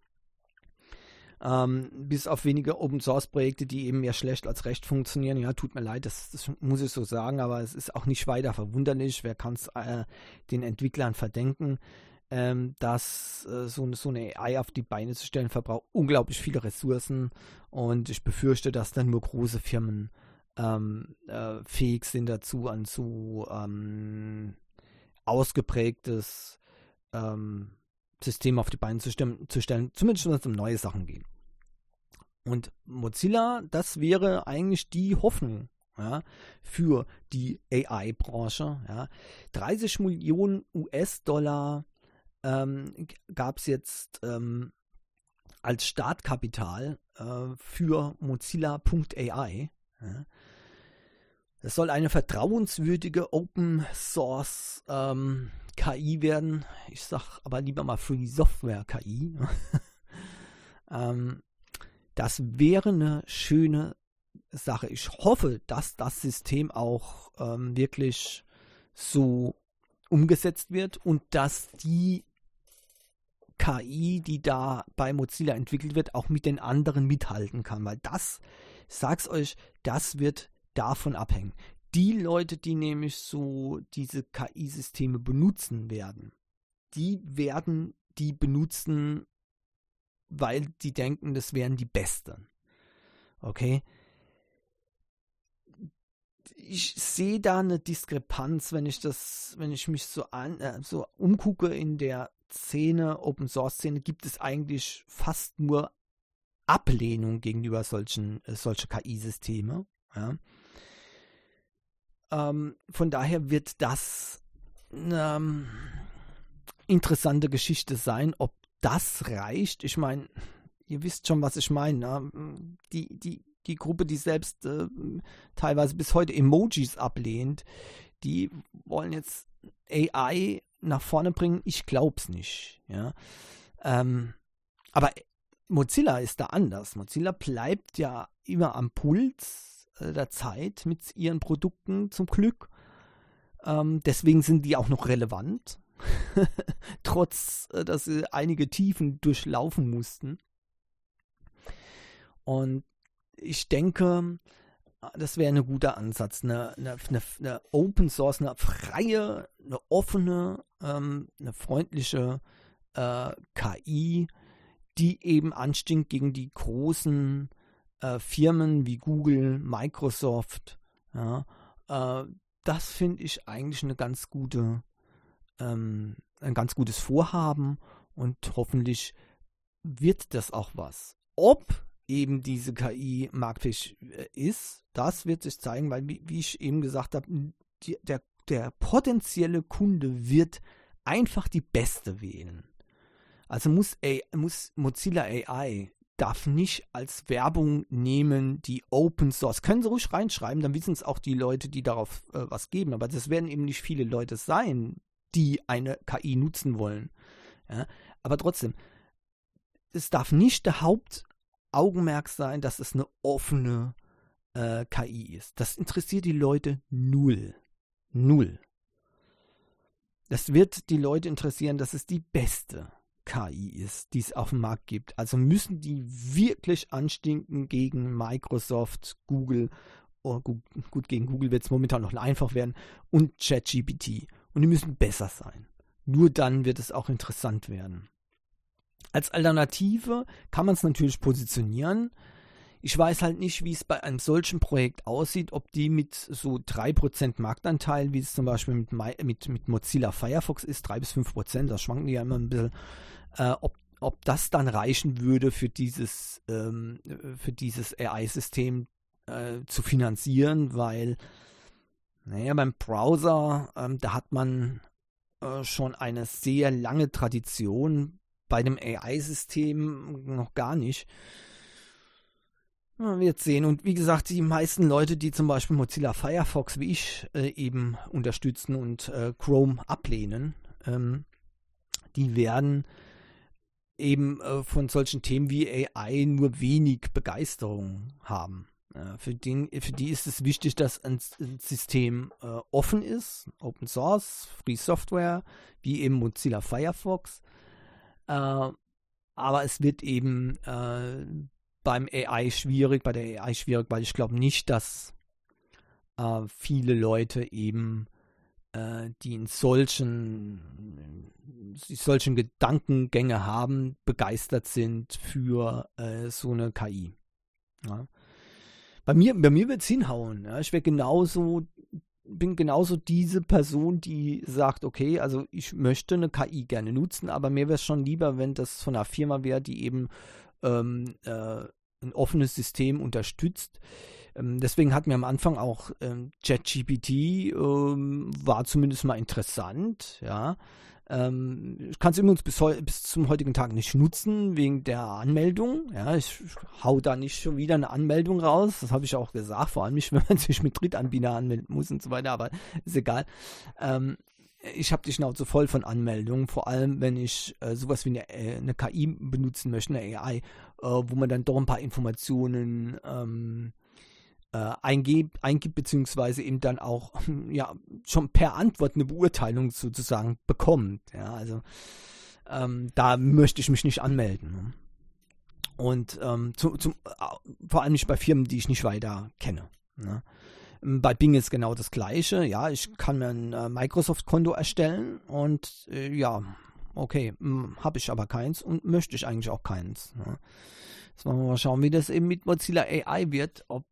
Ähm, bis auf wenige Open Source Projekte, die eben mehr schlecht als recht funktionieren. Ja, tut mir leid, das, das muss ich so sagen, aber es ist auch nicht weiter verwunderlich. Wer kann es äh, den Entwicklern verdenken? Ähm, dass äh, so, so eine AI auf die Beine zu stellen, verbraucht unglaublich viele Ressourcen und ich befürchte, dass dann nur große Firmen ähm, äh, fähig sind dazu, an so ähm, ausgeprägtes ähm, System auf die Beine zu, zu stellen, zumindest wenn es um neue Sachen geht. Und Mozilla, das wäre eigentlich die Hoffnung ja, für die AI-Branche. Ja. 30 Millionen US-Dollar ähm, gab es jetzt ähm, als Startkapital äh, für Mozilla.ai. Ja. Das soll eine vertrauenswürdige Open Source ähm, KI werden. Ich sag aber lieber mal Free Software KI. (laughs) ähm, das wäre eine schöne Sache. Ich hoffe, dass das System auch ähm, wirklich so umgesetzt wird und dass die KI, die da bei Mozilla entwickelt wird, auch mit den anderen mithalten kann. Weil das, sag's euch, das wird davon abhängen. Die Leute, die nämlich so diese KI-Systeme benutzen werden, die werden die benutzen, weil die denken, das wären die Besten. Okay? ich sehe da eine Diskrepanz, wenn ich das, wenn ich mich so an, äh, so umgucke in der Szene, Open Source Szene, gibt es eigentlich fast nur Ablehnung gegenüber solchen, äh, solche KI-Systeme. Ja. Ähm, von daher wird das eine ähm, interessante Geschichte sein, ob das reicht. Ich meine, ihr wisst schon, was ich meine. Ne? Die, die die Gruppe, die selbst äh, teilweise bis heute Emojis ablehnt, die wollen jetzt AI nach vorne bringen. Ich glaube es nicht. Ja. Ähm, aber Mozilla ist da anders. Mozilla bleibt ja immer am Puls äh, der Zeit mit ihren Produkten zum Glück. Ähm, deswegen sind die auch noch relevant, (laughs) trotz äh, dass sie einige Tiefen durchlaufen mussten. Und ich denke, das wäre ein guter Ansatz. Eine, eine, eine, eine, Open Source, eine freie, eine offene, ähm, eine freundliche äh, KI, die eben anstinkt gegen die großen äh, Firmen wie Google, Microsoft. Ja, äh, das finde ich eigentlich eine ganz gute, ähm, ein ganz gutes Vorhaben und hoffentlich wird das auch was. Ob eben diese KI marktfähig äh, ist, das wird sich zeigen, weil, wie, wie ich eben gesagt habe, die, der, der potenzielle Kunde wird einfach die beste wählen. Also muss, A, muss Mozilla AI darf nicht als Werbung nehmen, die Open Source. Können sie ruhig reinschreiben, dann wissen es auch die Leute, die darauf äh, was geben. Aber das werden eben nicht viele Leute sein, die eine KI nutzen wollen. Ja? Aber trotzdem, es darf nicht der Haupt, Augenmerk sein, dass es eine offene äh, KI ist. Das interessiert die Leute null. Null. Das wird die Leute interessieren, dass es die beste KI ist, die es auf dem Markt gibt. Also müssen die wirklich anstinken gegen Microsoft, Google, oh, gut, gut, gegen Google wird es momentan noch einfach werden, und ChatGPT. Und die müssen besser sein. Nur dann wird es auch interessant werden. Als Alternative kann man es natürlich positionieren. Ich weiß halt nicht, wie es bei einem solchen Projekt aussieht, ob die mit so 3% Marktanteil, wie es zum Beispiel mit, mit, mit Mozilla Firefox ist, 3 bis 5%, das schwanken die ja immer ein bisschen, äh, ob, ob das dann reichen würde für dieses, ähm, für dieses AI-System äh, zu finanzieren, weil, naja, beim Browser, ähm, da hat man äh, schon eine sehr lange Tradition bei dem AI-System noch gar nicht. Man wird sehen. Und wie gesagt, die meisten Leute, die zum Beispiel Mozilla Firefox wie ich äh, eben unterstützen und äh, Chrome ablehnen, ähm, die werden eben äh, von solchen Themen wie AI nur wenig Begeisterung haben. für, den, für die ist es wichtig, dass ein, ein System äh, offen ist, Open Source, Free Software, wie eben Mozilla Firefox äh, aber es wird eben äh, beim AI schwierig, bei der AI schwierig, weil ich glaube nicht, dass äh, viele Leute eben äh, die in solchen, solchen Gedankengänge haben, begeistert sind für äh, so eine KI. Ja. Bei mir, bei mir wird es hinhauen. Ja. Ich genauso, bin genauso diese Person, die sagt, okay, also ich möchte eine KI gerne nutzen, aber mir wäre es schon lieber, wenn das von einer Firma wäre, die eben ähm, äh, ein offenes System unterstützt. Ähm, deswegen hat mir am Anfang auch ähm, ChatGPT ähm, war zumindest mal interessant, ja. Ähm, ich kann es übrigens bis, bis, zum heutigen Tag nicht nutzen, wegen der Anmeldung. Ja, ich hau da nicht schon wieder eine Anmeldung raus. Das habe ich auch gesagt, vor allem nicht, (laughs) wenn man sich mit Drittanbieter anmelden muss und so weiter, aber ist egal. Ähm, ich habe die Schnauze voll von Anmeldungen, vor allem wenn ich äh, sowas wie eine, äh, eine, KI benutzen möchte, eine AI, äh, wo man dann doch ein paar Informationen ähm, äh, eingibt, eingibt, beziehungsweise eben dann auch (laughs) ja schon per Antwort eine Beurteilung sozusagen bekommt. Ja, also ähm, da möchte ich mich nicht anmelden. Ne? Und ähm, zu, zum, vor allem nicht bei Firmen, die ich nicht weiter kenne. Ne? Bei Bing ist genau das gleiche. Ja, ich kann mir ein äh, Microsoft-Konto erstellen und äh, ja, okay, hm, habe ich aber keins und möchte ich eigentlich auch keins. Ne? Jetzt wollen wir mal schauen, wie das eben mit Mozilla AI wird, ob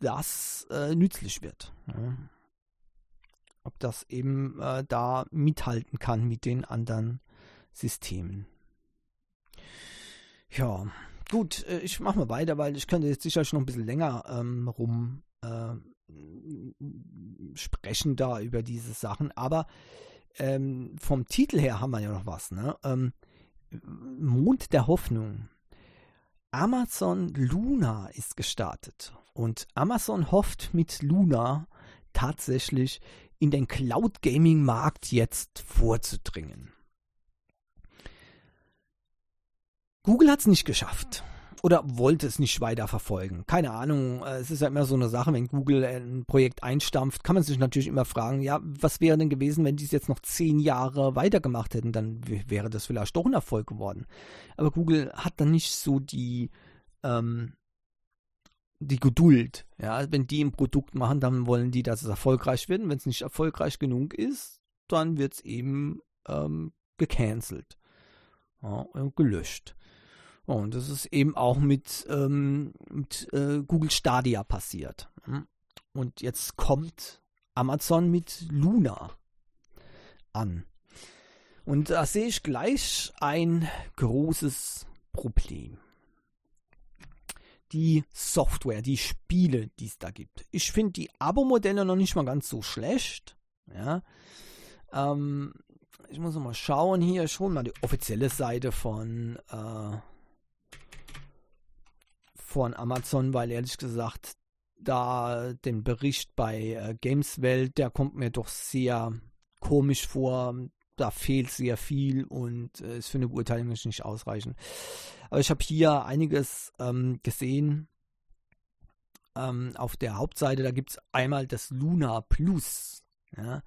das äh, nützlich wird. Ja? Ob das eben äh, da mithalten kann mit den anderen Systemen. Ja, gut, äh, ich mache mal weiter, weil ich könnte jetzt sicherlich noch ein bisschen länger ähm, rum äh, sprechen da über diese Sachen. Aber ähm, vom Titel her haben wir ja noch was. Ne? Ähm, Mond der Hoffnung. Amazon Luna ist gestartet. Und Amazon hofft mit Luna tatsächlich in den Cloud Gaming Markt jetzt vorzudringen. Google hat es nicht geschafft oder wollte es nicht weiter verfolgen. Keine Ahnung, äh, es ist ja immer so eine Sache, wenn Google ein Projekt einstampft, kann man sich natürlich immer fragen, ja, was wäre denn gewesen, wenn die es jetzt noch zehn Jahre weitergemacht hätten, dann wäre das vielleicht doch ein Erfolg geworden. Aber Google hat dann nicht so die, ähm, die Geduld. Ja, wenn die ein Produkt machen, dann wollen die, dass es erfolgreich wird. Wenn es nicht erfolgreich genug ist, dann wird es eben ähm, gecancelt ja, und gelöscht. Und das ist eben auch mit, ähm, mit äh, Google Stadia passiert. Hm? Und jetzt kommt Amazon mit Luna an. Und da sehe ich gleich ein großes Problem. Die Software, die Spiele, die es da gibt. Ich finde die Abo-Modelle noch nicht mal ganz so schlecht. Ja. Ähm, ich muss noch mal schauen hier, schon mal die offizielle Seite von äh, von Amazon, weil ehrlich gesagt, da den Bericht bei äh, Gameswelt, der kommt mir doch sehr komisch vor. Da fehlt sehr viel und äh, ist für eine Beurteilung nicht ausreichend. Aber ich habe hier einiges ähm, gesehen ähm, auf der Hauptseite. Da gibt es einmal das Luna Plus. Ja.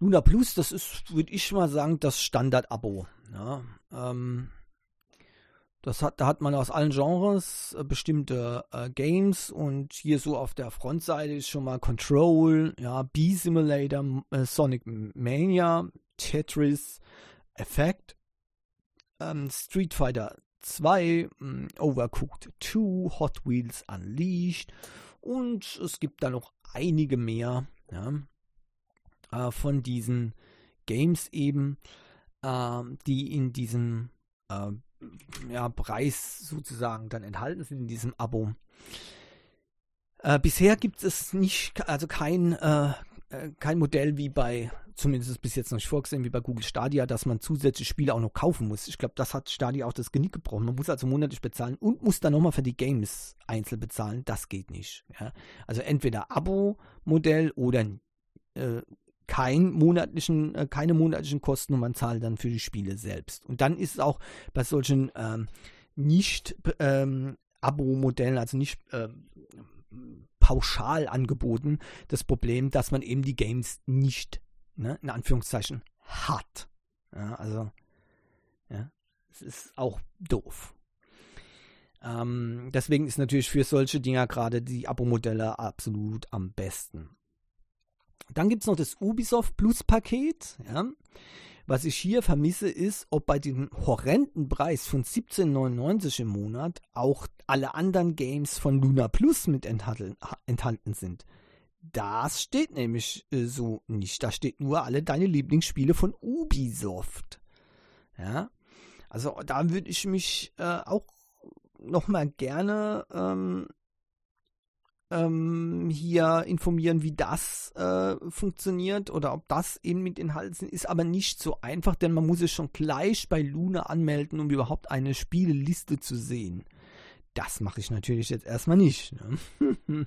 Luna Plus, das ist, würde ich mal sagen, das Standard-Abo. Ja. Ähm, das hat, da hat man aus allen Genres äh, bestimmte äh, Games und hier so auf der Frontseite ist schon mal Control, ja, B-Simulator, äh, Sonic Mania, Tetris, Effect, ähm, Street Fighter 2, ähm, Overcooked 2, Hot Wheels Unleashed und es gibt da noch einige mehr ja, äh, von diesen Games eben, ähm, die in diesem äh, ja, Preis sozusagen dann enthalten sind in diesem Abo. Äh, bisher gibt es nicht, also kein, äh, äh, kein Modell wie bei, zumindest bis jetzt noch nicht vorgesehen, wie bei Google Stadia, dass man zusätzliche Spiele auch noch kaufen muss. Ich glaube, das hat Stadia auch das Genick gebrochen. Man muss also monatlich bezahlen und muss dann nochmal für die Games einzeln bezahlen. Das geht nicht. Ja? Also entweder Abo-Modell oder äh, kein monatlichen, äh, keine monatlichen Kosten und man zahlt dann für die Spiele selbst. Und dann ist es auch bei solchen ähm, nicht ähm, also nicht ähm, pauschal angeboten, das Problem, dass man eben die Games nicht, ne, in Anführungszeichen, hat. Ja, also, ja, es ist auch doof. Ähm, deswegen ist natürlich für solche Dinger gerade die Abo-Modelle absolut am besten. Dann gibt es noch das Ubisoft Plus Paket. Ja. Was ich hier vermisse, ist, ob bei dem horrenden Preis von 17,99 im Monat auch alle anderen Games von Luna Plus mit enthalten, enthalten sind. Das steht nämlich äh, so nicht. Da steht nur alle deine Lieblingsspiele von Ubisoft. Ja. Also da würde ich mich äh, auch nochmal gerne ähm, ähm, hier informieren, wie das äh, funktioniert oder ob das eben mit Inhalten ist, aber nicht so einfach, denn man muss es schon gleich bei Luna anmelden, um überhaupt eine Spieleliste zu sehen. Das mache ich natürlich jetzt erstmal nicht. Ne? (laughs)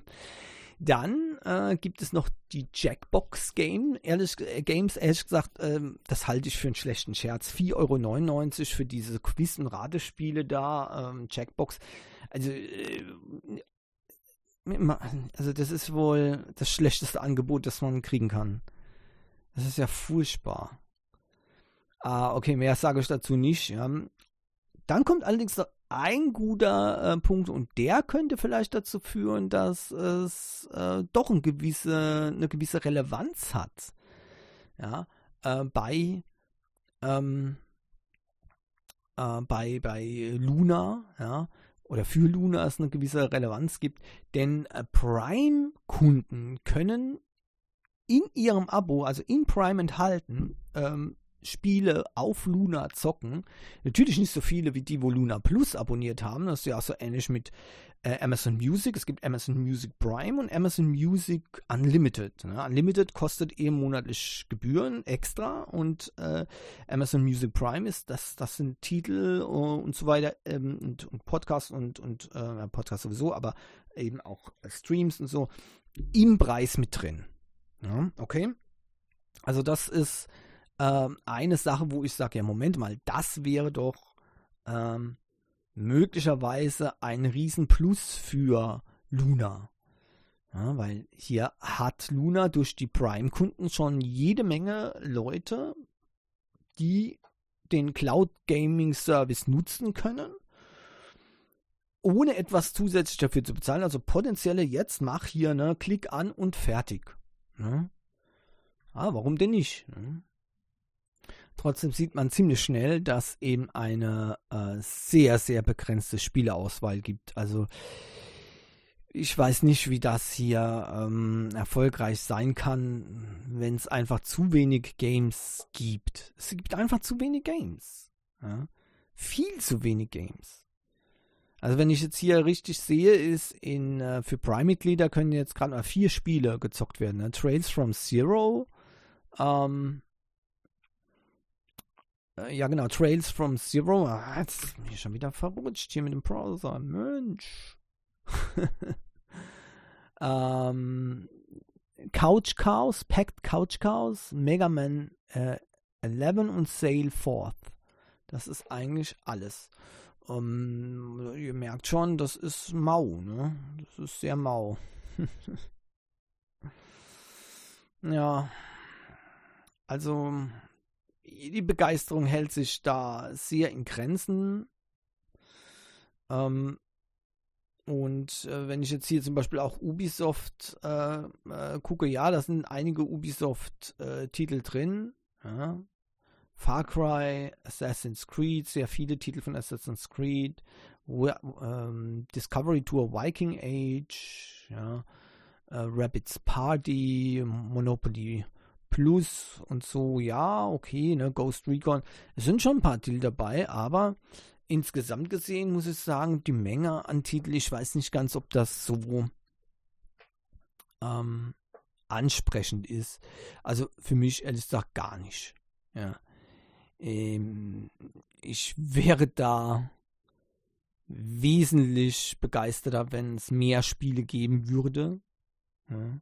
Dann äh, gibt es noch die Jackbox Game, ehrlich, äh, Games. Ehrlich gesagt, äh, das halte ich für einen schlechten Scherz. 4,99 Euro für diese Quiz- und Ratespiele da, ähm, Jackbox. Also, äh, also das ist wohl das schlechteste Angebot, das man kriegen kann. Das ist ja furchtbar. Ah, okay, mehr sage ich dazu nicht. Ja. Dann kommt allerdings noch ein guter äh, Punkt und der könnte vielleicht dazu führen, dass es äh, doch ein gewisse, eine gewisse Relevanz hat. Ja, äh, bei, ähm, äh, bei, bei Luna, ja, oder für Luna es eine gewisse Relevanz gibt, denn äh, Prime-Kunden können in ihrem Abo, also in Prime enthalten, ähm, Spiele auf Luna zocken. Natürlich nicht so viele wie die, wo Luna Plus abonniert haben. Das ist ja auch so ähnlich mit äh, Amazon Music. Es gibt Amazon Music Prime und Amazon Music Unlimited. Ne? Unlimited kostet eben monatlich Gebühren extra und äh, Amazon Music Prime ist, das, das sind Titel uh, und so weiter ähm, und, und Podcasts und, und äh, Podcasts sowieso, aber eben auch Streams und so im Preis mit drin. Ja, okay. Also das ist ähm, eine Sache, wo ich sage, ja, Moment mal, das wäre doch ähm, möglicherweise ein Riesenplus für Luna. Ja, weil hier hat Luna durch die Prime-Kunden schon jede Menge Leute, die den Cloud Gaming Service nutzen können, ohne etwas zusätzlich dafür zu bezahlen. Also potenzielle jetzt mach hier, ne, klick an und fertig. Ne? Ah, warum denn nicht? Ne? Trotzdem sieht man ziemlich schnell, dass eben eine äh, sehr, sehr begrenzte Spieleauswahl gibt. Also ich weiß nicht, wie das hier ähm, erfolgreich sein kann, wenn es einfach zu wenig Games gibt. Es gibt einfach zu wenig Games. Ja? Viel zu wenig Games. Also wenn ich jetzt hier richtig sehe, ist in äh, für Prime-Mitglieder können jetzt gerade mal vier Spiele gezockt werden. Ne? Trails from Zero, ähm, äh, ja, genau, Trails from Zero. Ah, jetzt bin ich schon wieder verrutscht hier mit dem Browser. Mensch. (laughs) ähm, Couch Chaos, Packed Couch Chaos, Mega Man äh, 11 und Sail Forth. Das ist eigentlich alles. Um, ihr merkt schon, das ist mau, ne? Das ist sehr mau. (laughs) ja. Also, die Begeisterung hält sich da sehr in Grenzen. Ähm, und äh, wenn ich jetzt hier zum Beispiel auch Ubisoft äh, äh, gucke, ja, da sind einige Ubisoft-Titel äh, drin. Ja. Far Cry, Assassin's Creed, sehr viele Titel von Assassin's Creed, ähm, Discovery Tour Viking Age, ja, äh, Rabbits Party, Monopoly Plus und so, ja, okay, ne, Ghost Recon. Es sind schon ein paar Titel dabei, aber insgesamt gesehen muss ich sagen, die Menge an Titeln, ich weiß nicht ganz, ob das so ähm, ansprechend ist. Also für mich ehrlich gesagt gar nicht. Ja. Ähm, ich wäre da wesentlich begeisterter, wenn es mehr Spiele geben würde. Ja.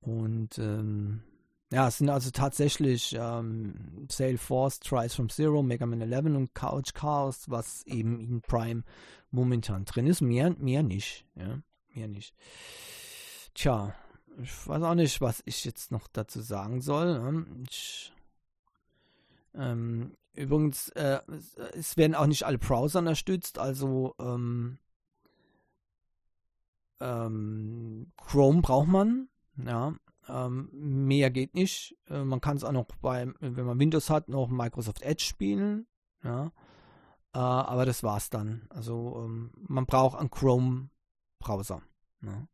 Und ähm, ja, es sind also tatsächlich ähm, Salesforce, Tries from Zero, Mega Man 11 und Couch Chaos, was eben in Prime momentan drin ist. Mehr, mehr nicht. Ja, mehr nicht. Tja, ich weiß auch nicht, was ich jetzt noch dazu sagen soll. Ne? Ich, ähm, übrigens, äh, es werden auch nicht alle Browser unterstützt, also ähm, ähm, Chrome braucht man, ja, Ähm, mehr geht nicht. Äh, man kann es auch noch bei, wenn man Windows hat, noch Microsoft Edge spielen. Ja. Äh, aber das war's dann. Also ähm, man braucht einen Chrome-Browser. Ne?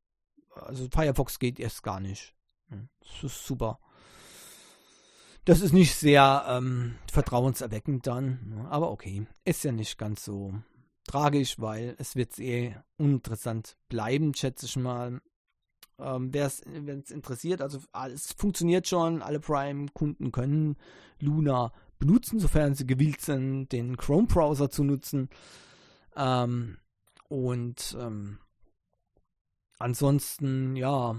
Also Firefox geht erst gar nicht. Das ist super. Das ist nicht sehr ähm, vertrauenserweckend dann. Ne? Aber okay, ist ja nicht ganz so tragisch, weil es wird eh uninteressant bleiben, schätze ich mal. Ähm, Wer es interessiert, also es funktioniert schon, alle Prime-Kunden können Luna benutzen, sofern sie gewillt sind, den Chrome-Browser zu nutzen. Ähm, und ähm, ansonsten, ja,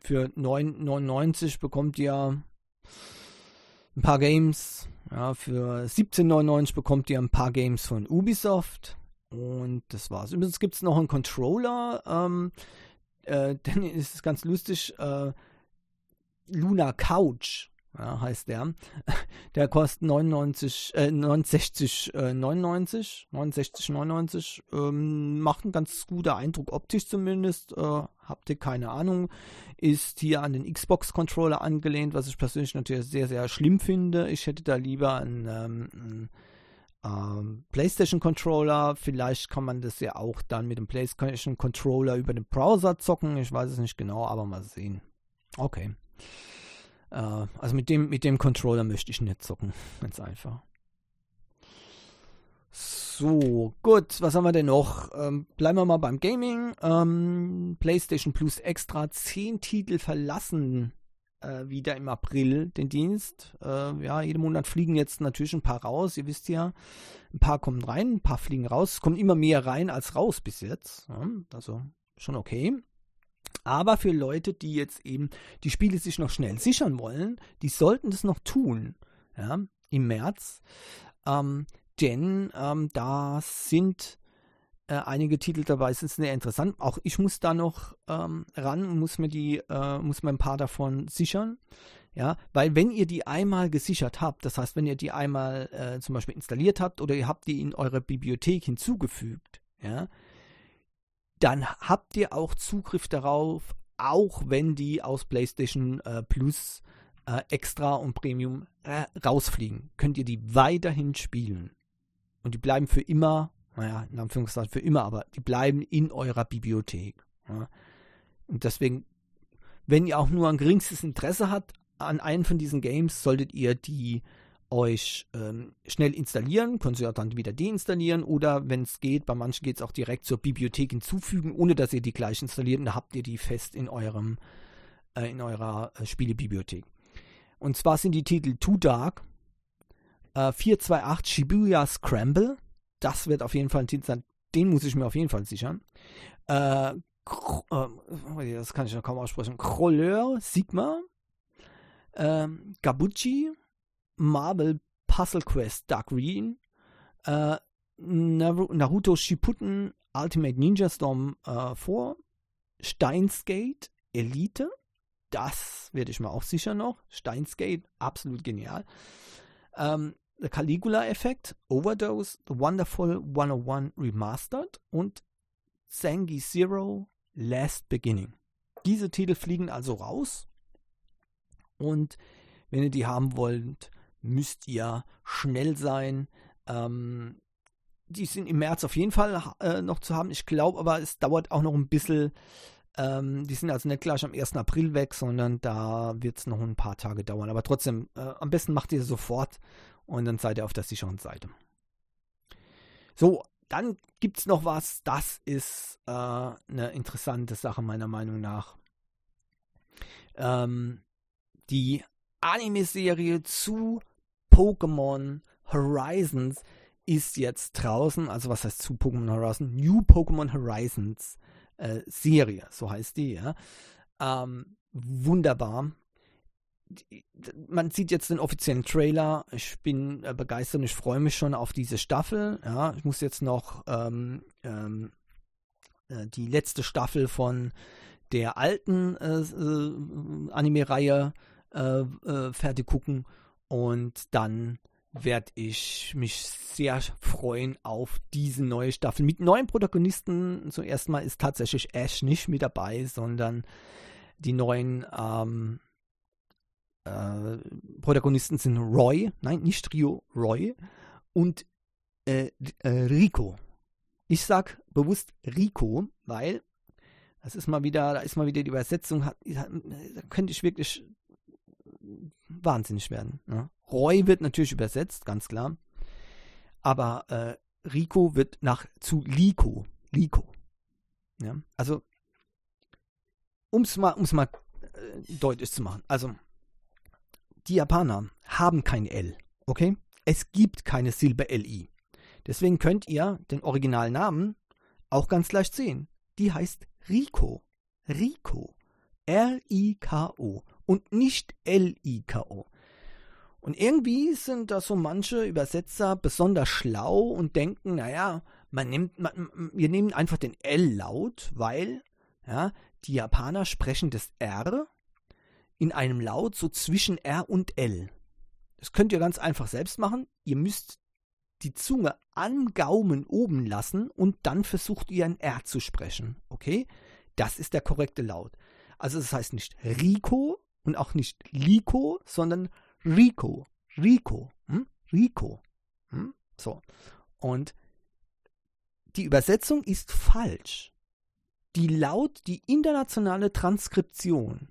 für 9,99 bekommt ihr ein paar Games. Ja, für 17,99 bekommt ihr ein paar Games von Ubisoft. Und das war's. Übrigens gibt es noch einen Controller. Ähm, äh, (laughs) denn ist ganz lustig. Äh, Luna Couch ja, heißt der. (laughs) Der kostet 99, äh, 69, äh, 99, 69, 99. Ähm, macht einen ganz guten Eindruck, optisch zumindest. Äh, habt ihr keine Ahnung. Ist hier an den Xbox-Controller angelehnt, was ich persönlich natürlich sehr, sehr schlimm finde. Ich hätte da lieber einen, ähm, einen ähm, PlayStation-Controller. Vielleicht kann man das ja auch dann mit dem PlayStation-Controller über den Browser zocken. Ich weiß es nicht genau, aber mal sehen. Okay. Äh, also mit dem, mit dem Controller möchte ich nicht zocken. (laughs) Ganz einfach. So, gut, was haben wir denn noch? Ähm, bleiben wir mal beim Gaming. Ähm, PlayStation Plus extra 10 Titel verlassen äh, wieder im April den Dienst. Äh, ja, jeden Monat fliegen jetzt natürlich ein paar raus. Ihr wisst ja, ein paar kommen rein, ein paar fliegen raus. Es kommt immer mehr rein als raus bis jetzt. Ja, also schon okay. Aber für Leute, die jetzt eben die Spiele sich noch schnell sichern wollen, die sollten das noch tun. Ja, im März. Ähm, denn ähm, da sind äh, einige Titel dabei, sind sehr interessant. Auch ich muss da noch ähm, ran und muss mir die, äh, muss mir ein paar davon sichern. Ja, weil wenn ihr die einmal gesichert habt, das heißt, wenn ihr die einmal äh, zum Beispiel installiert habt oder ihr habt die in eure Bibliothek hinzugefügt, ja, dann habt ihr auch Zugriff darauf, auch wenn die aus PlayStation äh, Plus äh, Extra und Premium äh, rausfliegen. Könnt ihr die weiterhin spielen. Und die bleiben für immer, naja, in Anführungszeichen für immer, aber die bleiben in eurer Bibliothek. Ja. Und deswegen, wenn ihr auch nur ein geringstes Interesse habt an einem von diesen Games, solltet ihr die euch ähm, schnell installieren, Sie auch dann wieder deinstallieren oder wenn es geht, bei manchen geht es auch direkt zur Bibliothek hinzufügen, ohne dass ihr die gleich installiert und dann habt ihr die fest in eurem äh, in eurer äh, Spielebibliothek. Und zwar sind die Titel Too Dark, äh, 428 Shibuya Scramble, das wird auf jeden Fall ein Titel sein, den muss ich mir auf jeden Fall sichern. Äh, äh das kann ich noch kaum aussprechen. Crawler Sigma, äh, Gabuchi, Marvel Puzzle Quest Dark Green, äh, Naruto Shippuden Ultimate Ninja Storm äh, 4, Steinsgate Elite, das werde ich mir auch sicher noch. Steinsgate, absolut genial. Ähm, The Caligula Effect, Overdose, The Wonderful 101 Remastered und Zangi Zero Last Beginning. Diese Titel fliegen also raus. Und wenn ihr die haben wollt, müsst ihr schnell sein. Ähm, die sind im März auf jeden Fall äh, noch zu haben. Ich glaube aber, es dauert auch noch ein bisschen. Ähm, die sind also nicht gleich am 1. April weg, sondern da wird es noch ein paar Tage dauern. Aber trotzdem, äh, am besten macht ihr sofort und dann seid ihr auf der sicheren Seite. So, dann gibt es noch was, das ist äh, eine interessante Sache meiner Meinung nach. Ähm, die Anime-Serie zu Pokémon Horizons ist jetzt draußen. Also was heißt zu Pokémon Horizons? New Pokémon Horizons äh, Serie, so heißt die, ja. Ähm, wunderbar. Man sieht jetzt den offiziellen Trailer. Ich bin äh, begeistert und ich freue mich schon auf diese Staffel. Ja, ich muss jetzt noch ähm, ähm, äh, die letzte Staffel von der alten äh, äh Anime-Reihe äh, äh, fertig gucken und dann werde ich mich sehr freuen auf diese neue Staffel. Mit neuen Protagonisten. Zuerst mal ist tatsächlich Ash nicht mit dabei, sondern die neuen ähm, äh, Protagonisten sind Roy, nein, nicht Rio, Roy und äh, äh, Rico. Ich sag bewusst Rico, weil das ist mal wieder, da ist mal wieder die Übersetzung, da könnte ich wirklich wahnsinnig werden. Ne? Roy wird natürlich übersetzt, ganz klar. Aber äh, Rico wird nach zu Liko. Liko. Ja? Also, um es mal, um's mal äh, deutlich zu machen. Also, die Japaner haben kein L. Okay? Es gibt keine Silbe LI. Deswegen könnt ihr den Originalnamen auch ganz leicht sehen. Die heißt Rico. Rico. R-I-K-O und nicht L-I-K-O. Und irgendwie sind da so manche Übersetzer besonders schlau und denken, naja, man nimmt, man, wir nehmen einfach den L-Laut, weil ja, die Japaner sprechen das R in einem Laut so zwischen R und L. Das könnt ihr ganz einfach selbst machen. Ihr müsst die Zunge am Gaumen oben lassen und dann versucht ihr ein R zu sprechen. Okay? Das ist der korrekte Laut. Also das heißt nicht Rico und auch nicht Liko, sondern Rico. Rico. Hm? Rico. Hm? So. Und die Übersetzung ist falsch. Die Laut, die internationale Transkription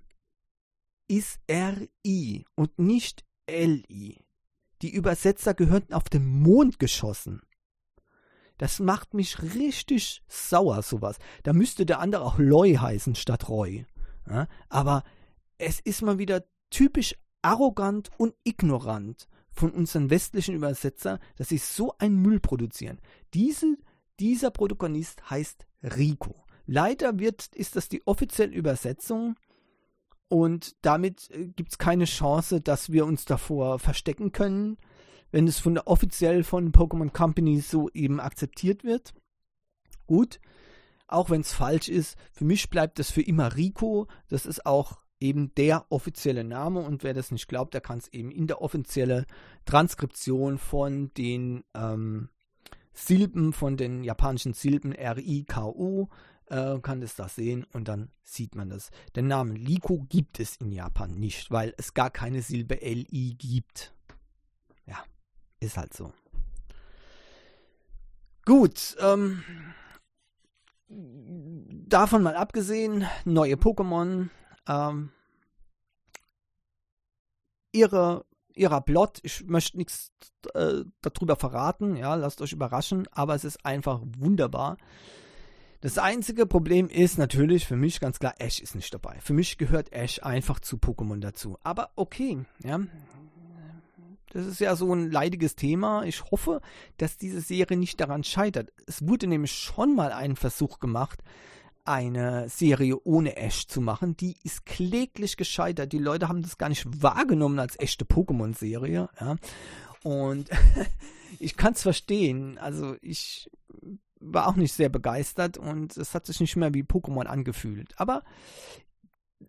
ist RI und nicht LI. Die Übersetzer gehörten auf den Mond geschossen. Das macht mich richtig sauer, sowas. Da müsste der andere auch Loy heißen statt Roy. Ja? Aber es ist mal wieder typisch arrogant und ignorant von unseren westlichen Übersetzer, dass sie so einen Müll produzieren. Diese, dieser Protagonist heißt Rico. Leider wird, ist das die offizielle Übersetzung und damit äh, gibt es keine Chance, dass wir uns davor verstecken können, wenn es von der offiziell von Pokémon Company so eben akzeptiert wird. Gut, auch wenn es falsch ist, für mich bleibt das für immer Rico. Das ist auch eben der offizielle Name und wer das nicht glaubt, der kann es eben in der offiziellen Transkription von den ähm, Silben, von den japanischen Silben R-I-K-U, äh, kann das da sehen und dann sieht man das. Den Namen Liko gibt es in Japan nicht, weil es gar keine Silbe L-I gibt. Ja, ist halt so. Gut, ähm, davon mal abgesehen, neue Pokémon, ähm, ihre, ihrer Plot, ich möchte nichts äh, darüber verraten, ja, lasst euch überraschen, aber es ist einfach wunderbar. Das einzige Problem ist natürlich für mich ganz klar, Ash ist nicht dabei. Für mich gehört Ash einfach zu Pokémon dazu. Aber okay, ja. Das ist ja so ein leidiges Thema. Ich hoffe, dass diese Serie nicht daran scheitert. Es wurde nämlich schon mal ein Versuch gemacht, eine Serie ohne Ash zu machen. Die ist kläglich gescheitert. Die Leute haben das gar nicht wahrgenommen als echte Pokémon-Serie. Ja. Und (laughs) ich kann es verstehen. Also ich war auch nicht sehr begeistert und es hat sich nicht mehr wie Pokémon angefühlt. Aber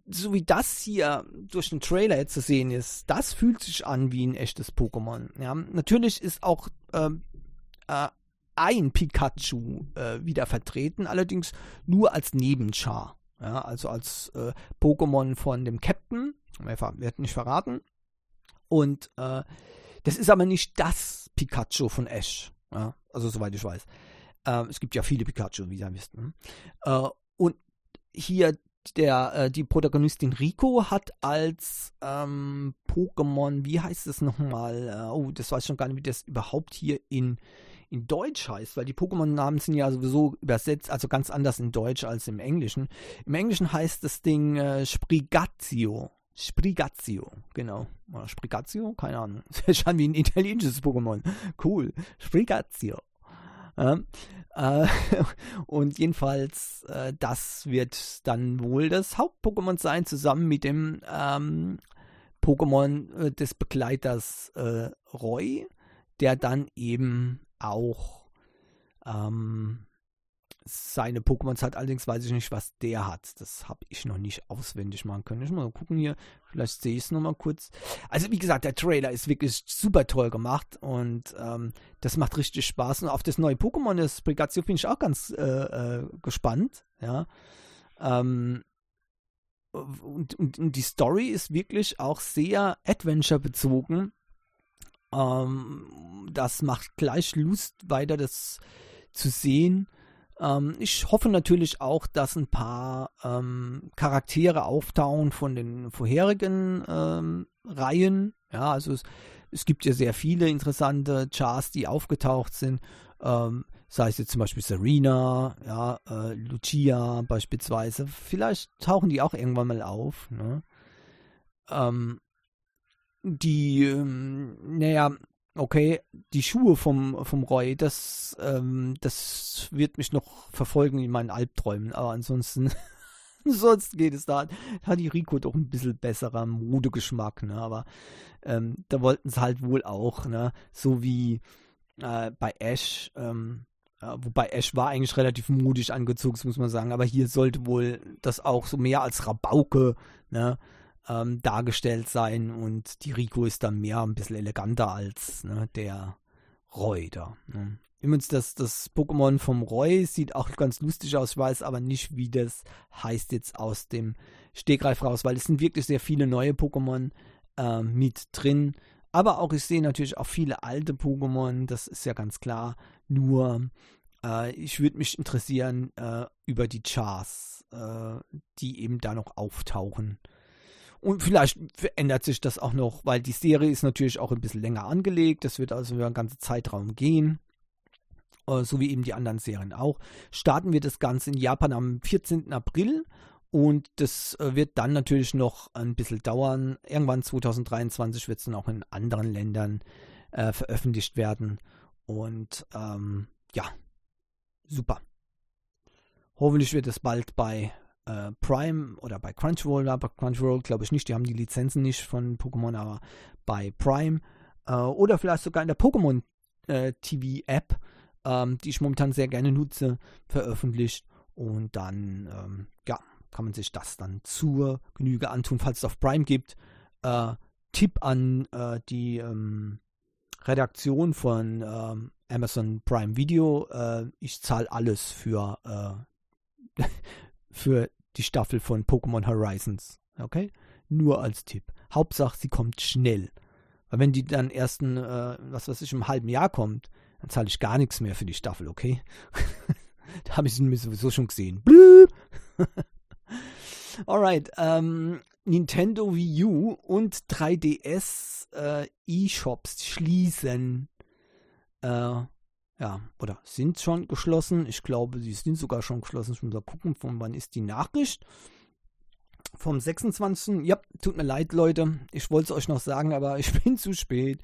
so wie das hier durch den Trailer jetzt zu sehen ist, das fühlt sich an wie ein echtes Pokémon. Ja, natürlich ist auch ähm, äh, ein Pikachu äh, wieder vertreten, allerdings nur als Nebenchar. Ja, also als äh, Pokémon von dem Captain. Wir werden nicht verraten. Und äh, das ist aber nicht das Pikachu von Ash. Ja, also soweit ich weiß. Äh, es gibt ja viele Pikachu, wie ihr wisst. Ne? Äh, und hier der, äh, die Protagonistin Rico hat als ähm, Pokémon, wie heißt es nochmal? Äh, oh, das weiß ich schon gar nicht, wie das überhaupt hier in in Deutsch heißt, weil die Pokémon-Namen sind ja sowieso übersetzt, also ganz anders in Deutsch als im Englischen. Im Englischen heißt das Ding äh, Sprigazio. Sprigazio, genau. Oder Sprigazio? Keine Ahnung. Das schon wie ein italienisches Pokémon. Cool. Sprigazio. Äh, (laughs) und jedenfalls, äh, das wird dann wohl das Haupt-Pokémon sein, zusammen mit dem ähm, Pokémon äh, des Begleiters äh, Roy, der dann eben auch ähm, seine Pokémons hat. Allerdings weiß ich nicht, was der hat. Das habe ich noch nicht auswendig machen können. Ich muss mal gucken hier. Vielleicht sehe ich es nochmal kurz. Also wie gesagt, der Trailer ist wirklich super toll gemacht und ähm, das macht richtig Spaß. Und auf das neue Pokémon, das Pikachu, bin ich auch ganz äh, äh, gespannt. Ja. Ähm, und, und, und, die Story ist wirklich auch sehr Adventure bezogen. Ähm, das macht gleich Lust, weiter das zu sehen. Ähm, ich hoffe natürlich auch, dass ein paar ähm, Charaktere auftauchen von den vorherigen ähm, Reihen. Ja, also es, es, gibt ja sehr viele interessante Chars, die aufgetaucht sind. Ähm, sei es jetzt zum Beispiel Serena, ja, äh, Lucia beispielsweise. Vielleicht tauchen die auch irgendwann mal auf. Ne? Ähm, die, ähm, naja, okay, die Schuhe vom, vom Roy, das, ähm, das wird mich noch verfolgen in meinen Albträumen. Aber ansonsten, (laughs) sonst geht es da. Hat die Rico doch ein bisschen besserer Modegeschmack, ne? Aber ähm, da wollten sie halt wohl auch, ne? So wie äh, bei Ash, ähm, äh, wobei Ash war eigentlich relativ mutig angezogen, muss man sagen. Aber hier sollte wohl das auch so mehr als Rabauke, ne? Ähm, dargestellt sein und die Rico ist dann mehr ein bisschen eleganter als ne, der Roy da. Ne. Übrigens, das, das Pokémon vom Roy sieht auch ganz lustig aus, ich weiß aber nicht, wie das heißt jetzt aus dem Stegreif raus, weil es sind wirklich sehr viele neue Pokémon äh, mit drin. Aber auch ich sehe natürlich auch viele alte Pokémon, das ist ja ganz klar. Nur äh, ich würde mich interessieren äh, über die Chars, äh, die eben da noch auftauchen. Und vielleicht ändert sich das auch noch, weil die Serie ist natürlich auch ein bisschen länger angelegt. Das wird also über einen ganzen Zeitraum gehen. Äh, so wie eben die anderen Serien auch. Starten wir das Ganze in Japan am 14. April. Und das äh, wird dann natürlich noch ein bisschen dauern. Irgendwann 2023 wird es dann auch in anderen Ländern äh, veröffentlicht werden. Und ähm, ja, super. Hoffentlich wird es bald bei äh, Prime oder bei Crunchyroll, aber Crunchyroll glaube ich nicht, die haben die Lizenzen nicht von Pokémon, aber bei Prime. Äh, oder vielleicht sogar in der Pokémon äh, TV App, ähm, die ich momentan sehr gerne nutze, veröffentlicht. Und dann, ähm, ja, kann man sich das dann zur Genüge antun, falls es auf Prime gibt. Äh, Tipp an äh, die ähm, Redaktion von ähm, Amazon Prime Video, äh, ich zahle alles für (laughs) für die Staffel von Pokémon Horizons. Okay? Nur als Tipp. Hauptsache, sie kommt schnell. Weil wenn die dann erst, ein, äh, was weiß ich, im halben Jahr kommt, dann zahle ich gar nichts mehr für die Staffel, okay? (laughs) da habe ich sie sowieso schon gesehen. Blüh! (laughs) Alright, ähm, Nintendo Wii U und 3DS äh, E-Shops schließen. Äh, ja, oder sind schon geschlossen. Ich glaube, sie sind sogar schon geschlossen. Ich muss mal gucken, von wann ist die Nachricht. Vom 26. Ja, tut mir leid, Leute. Ich wollte es euch noch sagen, aber (laughs) ich bin zu spät.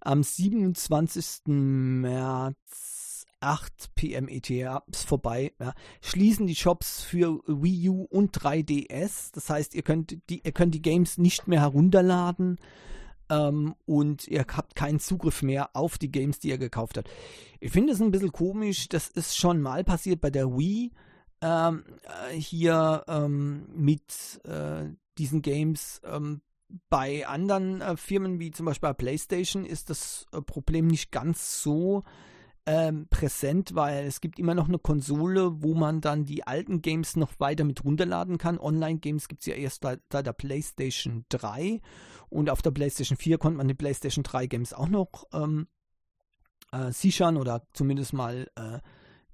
Am 27. März 8 PM ETA ist vorbei. Ja, schließen die Shops für Wii U und 3DS. Das heißt, ihr könnt die, ihr könnt die Games nicht mehr herunterladen ähm, und ihr habt keinen Zugriff mehr auf die Games, die ihr gekauft habt. Ich finde es ein bisschen komisch, das ist schon mal passiert bei der Wii. Ähm, äh, hier ähm, mit äh, diesen Games. Ähm, bei anderen äh, Firmen wie zum Beispiel bei PlayStation ist das äh, Problem nicht ganz so ähm, präsent, weil es gibt immer noch eine Konsole, wo man dann die alten Games noch weiter mit runterladen kann. Online-Games gibt es ja erst seit der PlayStation 3 und auf der PlayStation 4 konnte man die PlayStation 3 Games auch noch ähm, äh, sichern oder zumindest mal äh,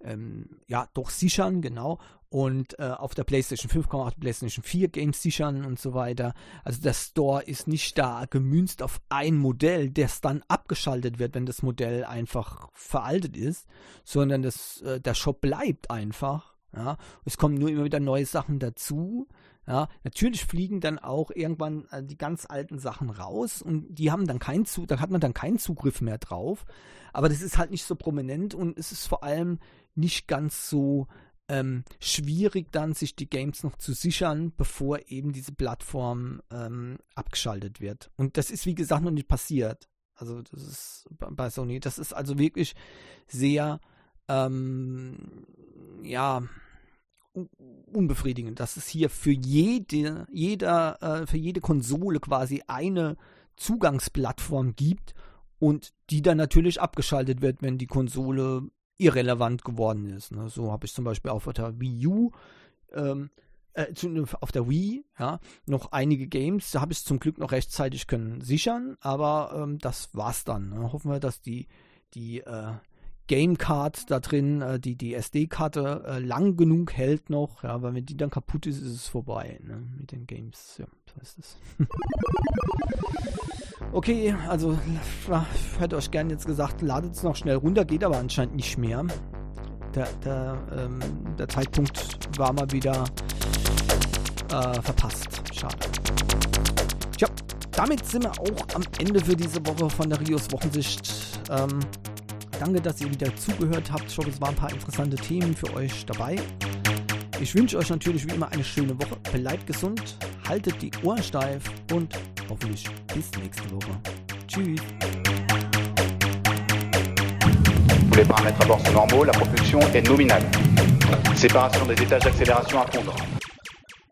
ähm, ja, doch sichern, genau. Und äh, auf der PlayStation 5 kann man auch die PlayStation 4 Games sichern und so weiter. Also der Store ist nicht da gemünzt auf ein Modell, das dann abgeschaltet wird, wenn das Modell einfach veraltet ist, sondern das, äh, der Shop bleibt einfach. Ja. Es kommen nur immer wieder neue Sachen dazu. Ja, natürlich fliegen dann auch irgendwann äh, die ganz alten Sachen raus und die haben dann keinen Zugriff, da hat man dann keinen Zugriff mehr drauf. Aber das ist halt nicht so prominent und es ist vor allem nicht ganz so ähm, schwierig dann, sich die Games noch zu sichern, bevor eben diese Plattform ähm, abgeschaltet wird. Und das ist, wie gesagt, noch nicht passiert. Also das ist bei Sony, das ist also wirklich sehr, ähm, ja, unbefriedigend, dass es hier für jede, jeder, äh, für jede Konsole quasi eine Zugangsplattform gibt und die dann natürlich abgeschaltet wird, wenn die Konsole irrelevant geworden ist. Ne? So habe ich zum Beispiel auf der Wii U ähm, äh, auf der Wii, ja, noch einige Games. Da habe ich zum Glück noch rechtzeitig können sichern, aber ähm, das war's dann. Ne? Hoffen wir, dass die, die äh, Gamecard da drin, äh, die, die SD-Karte äh, lang genug hält noch, ja, weil wenn die dann kaputt ist, ist es vorbei, ne, mit den Games. Ja, so ist es. (laughs) okay, also ich hätte euch gerne jetzt gesagt, ladet es noch schnell runter, geht aber anscheinend nicht mehr. Der, der, ähm, der Zeitpunkt war mal wieder äh, verpasst. Schade. Tja, damit sind wir auch am Ende für diese Woche von der Rios Wochensicht. Ähm, danke, dass ihr wieder zugehört habt. Ich hoffe, es waren ein paar interessante Themen für euch dabei. Ich wünsche euch natürlich wie immer eine schöne Woche. Bleibt gesund, haltet die Ohren steif und hoffentlich bis nächste Woche. Tschüss. Les paramètres à bord sont normaux, la propulsion est nominale. Séparation des étages d'accélération à fondre.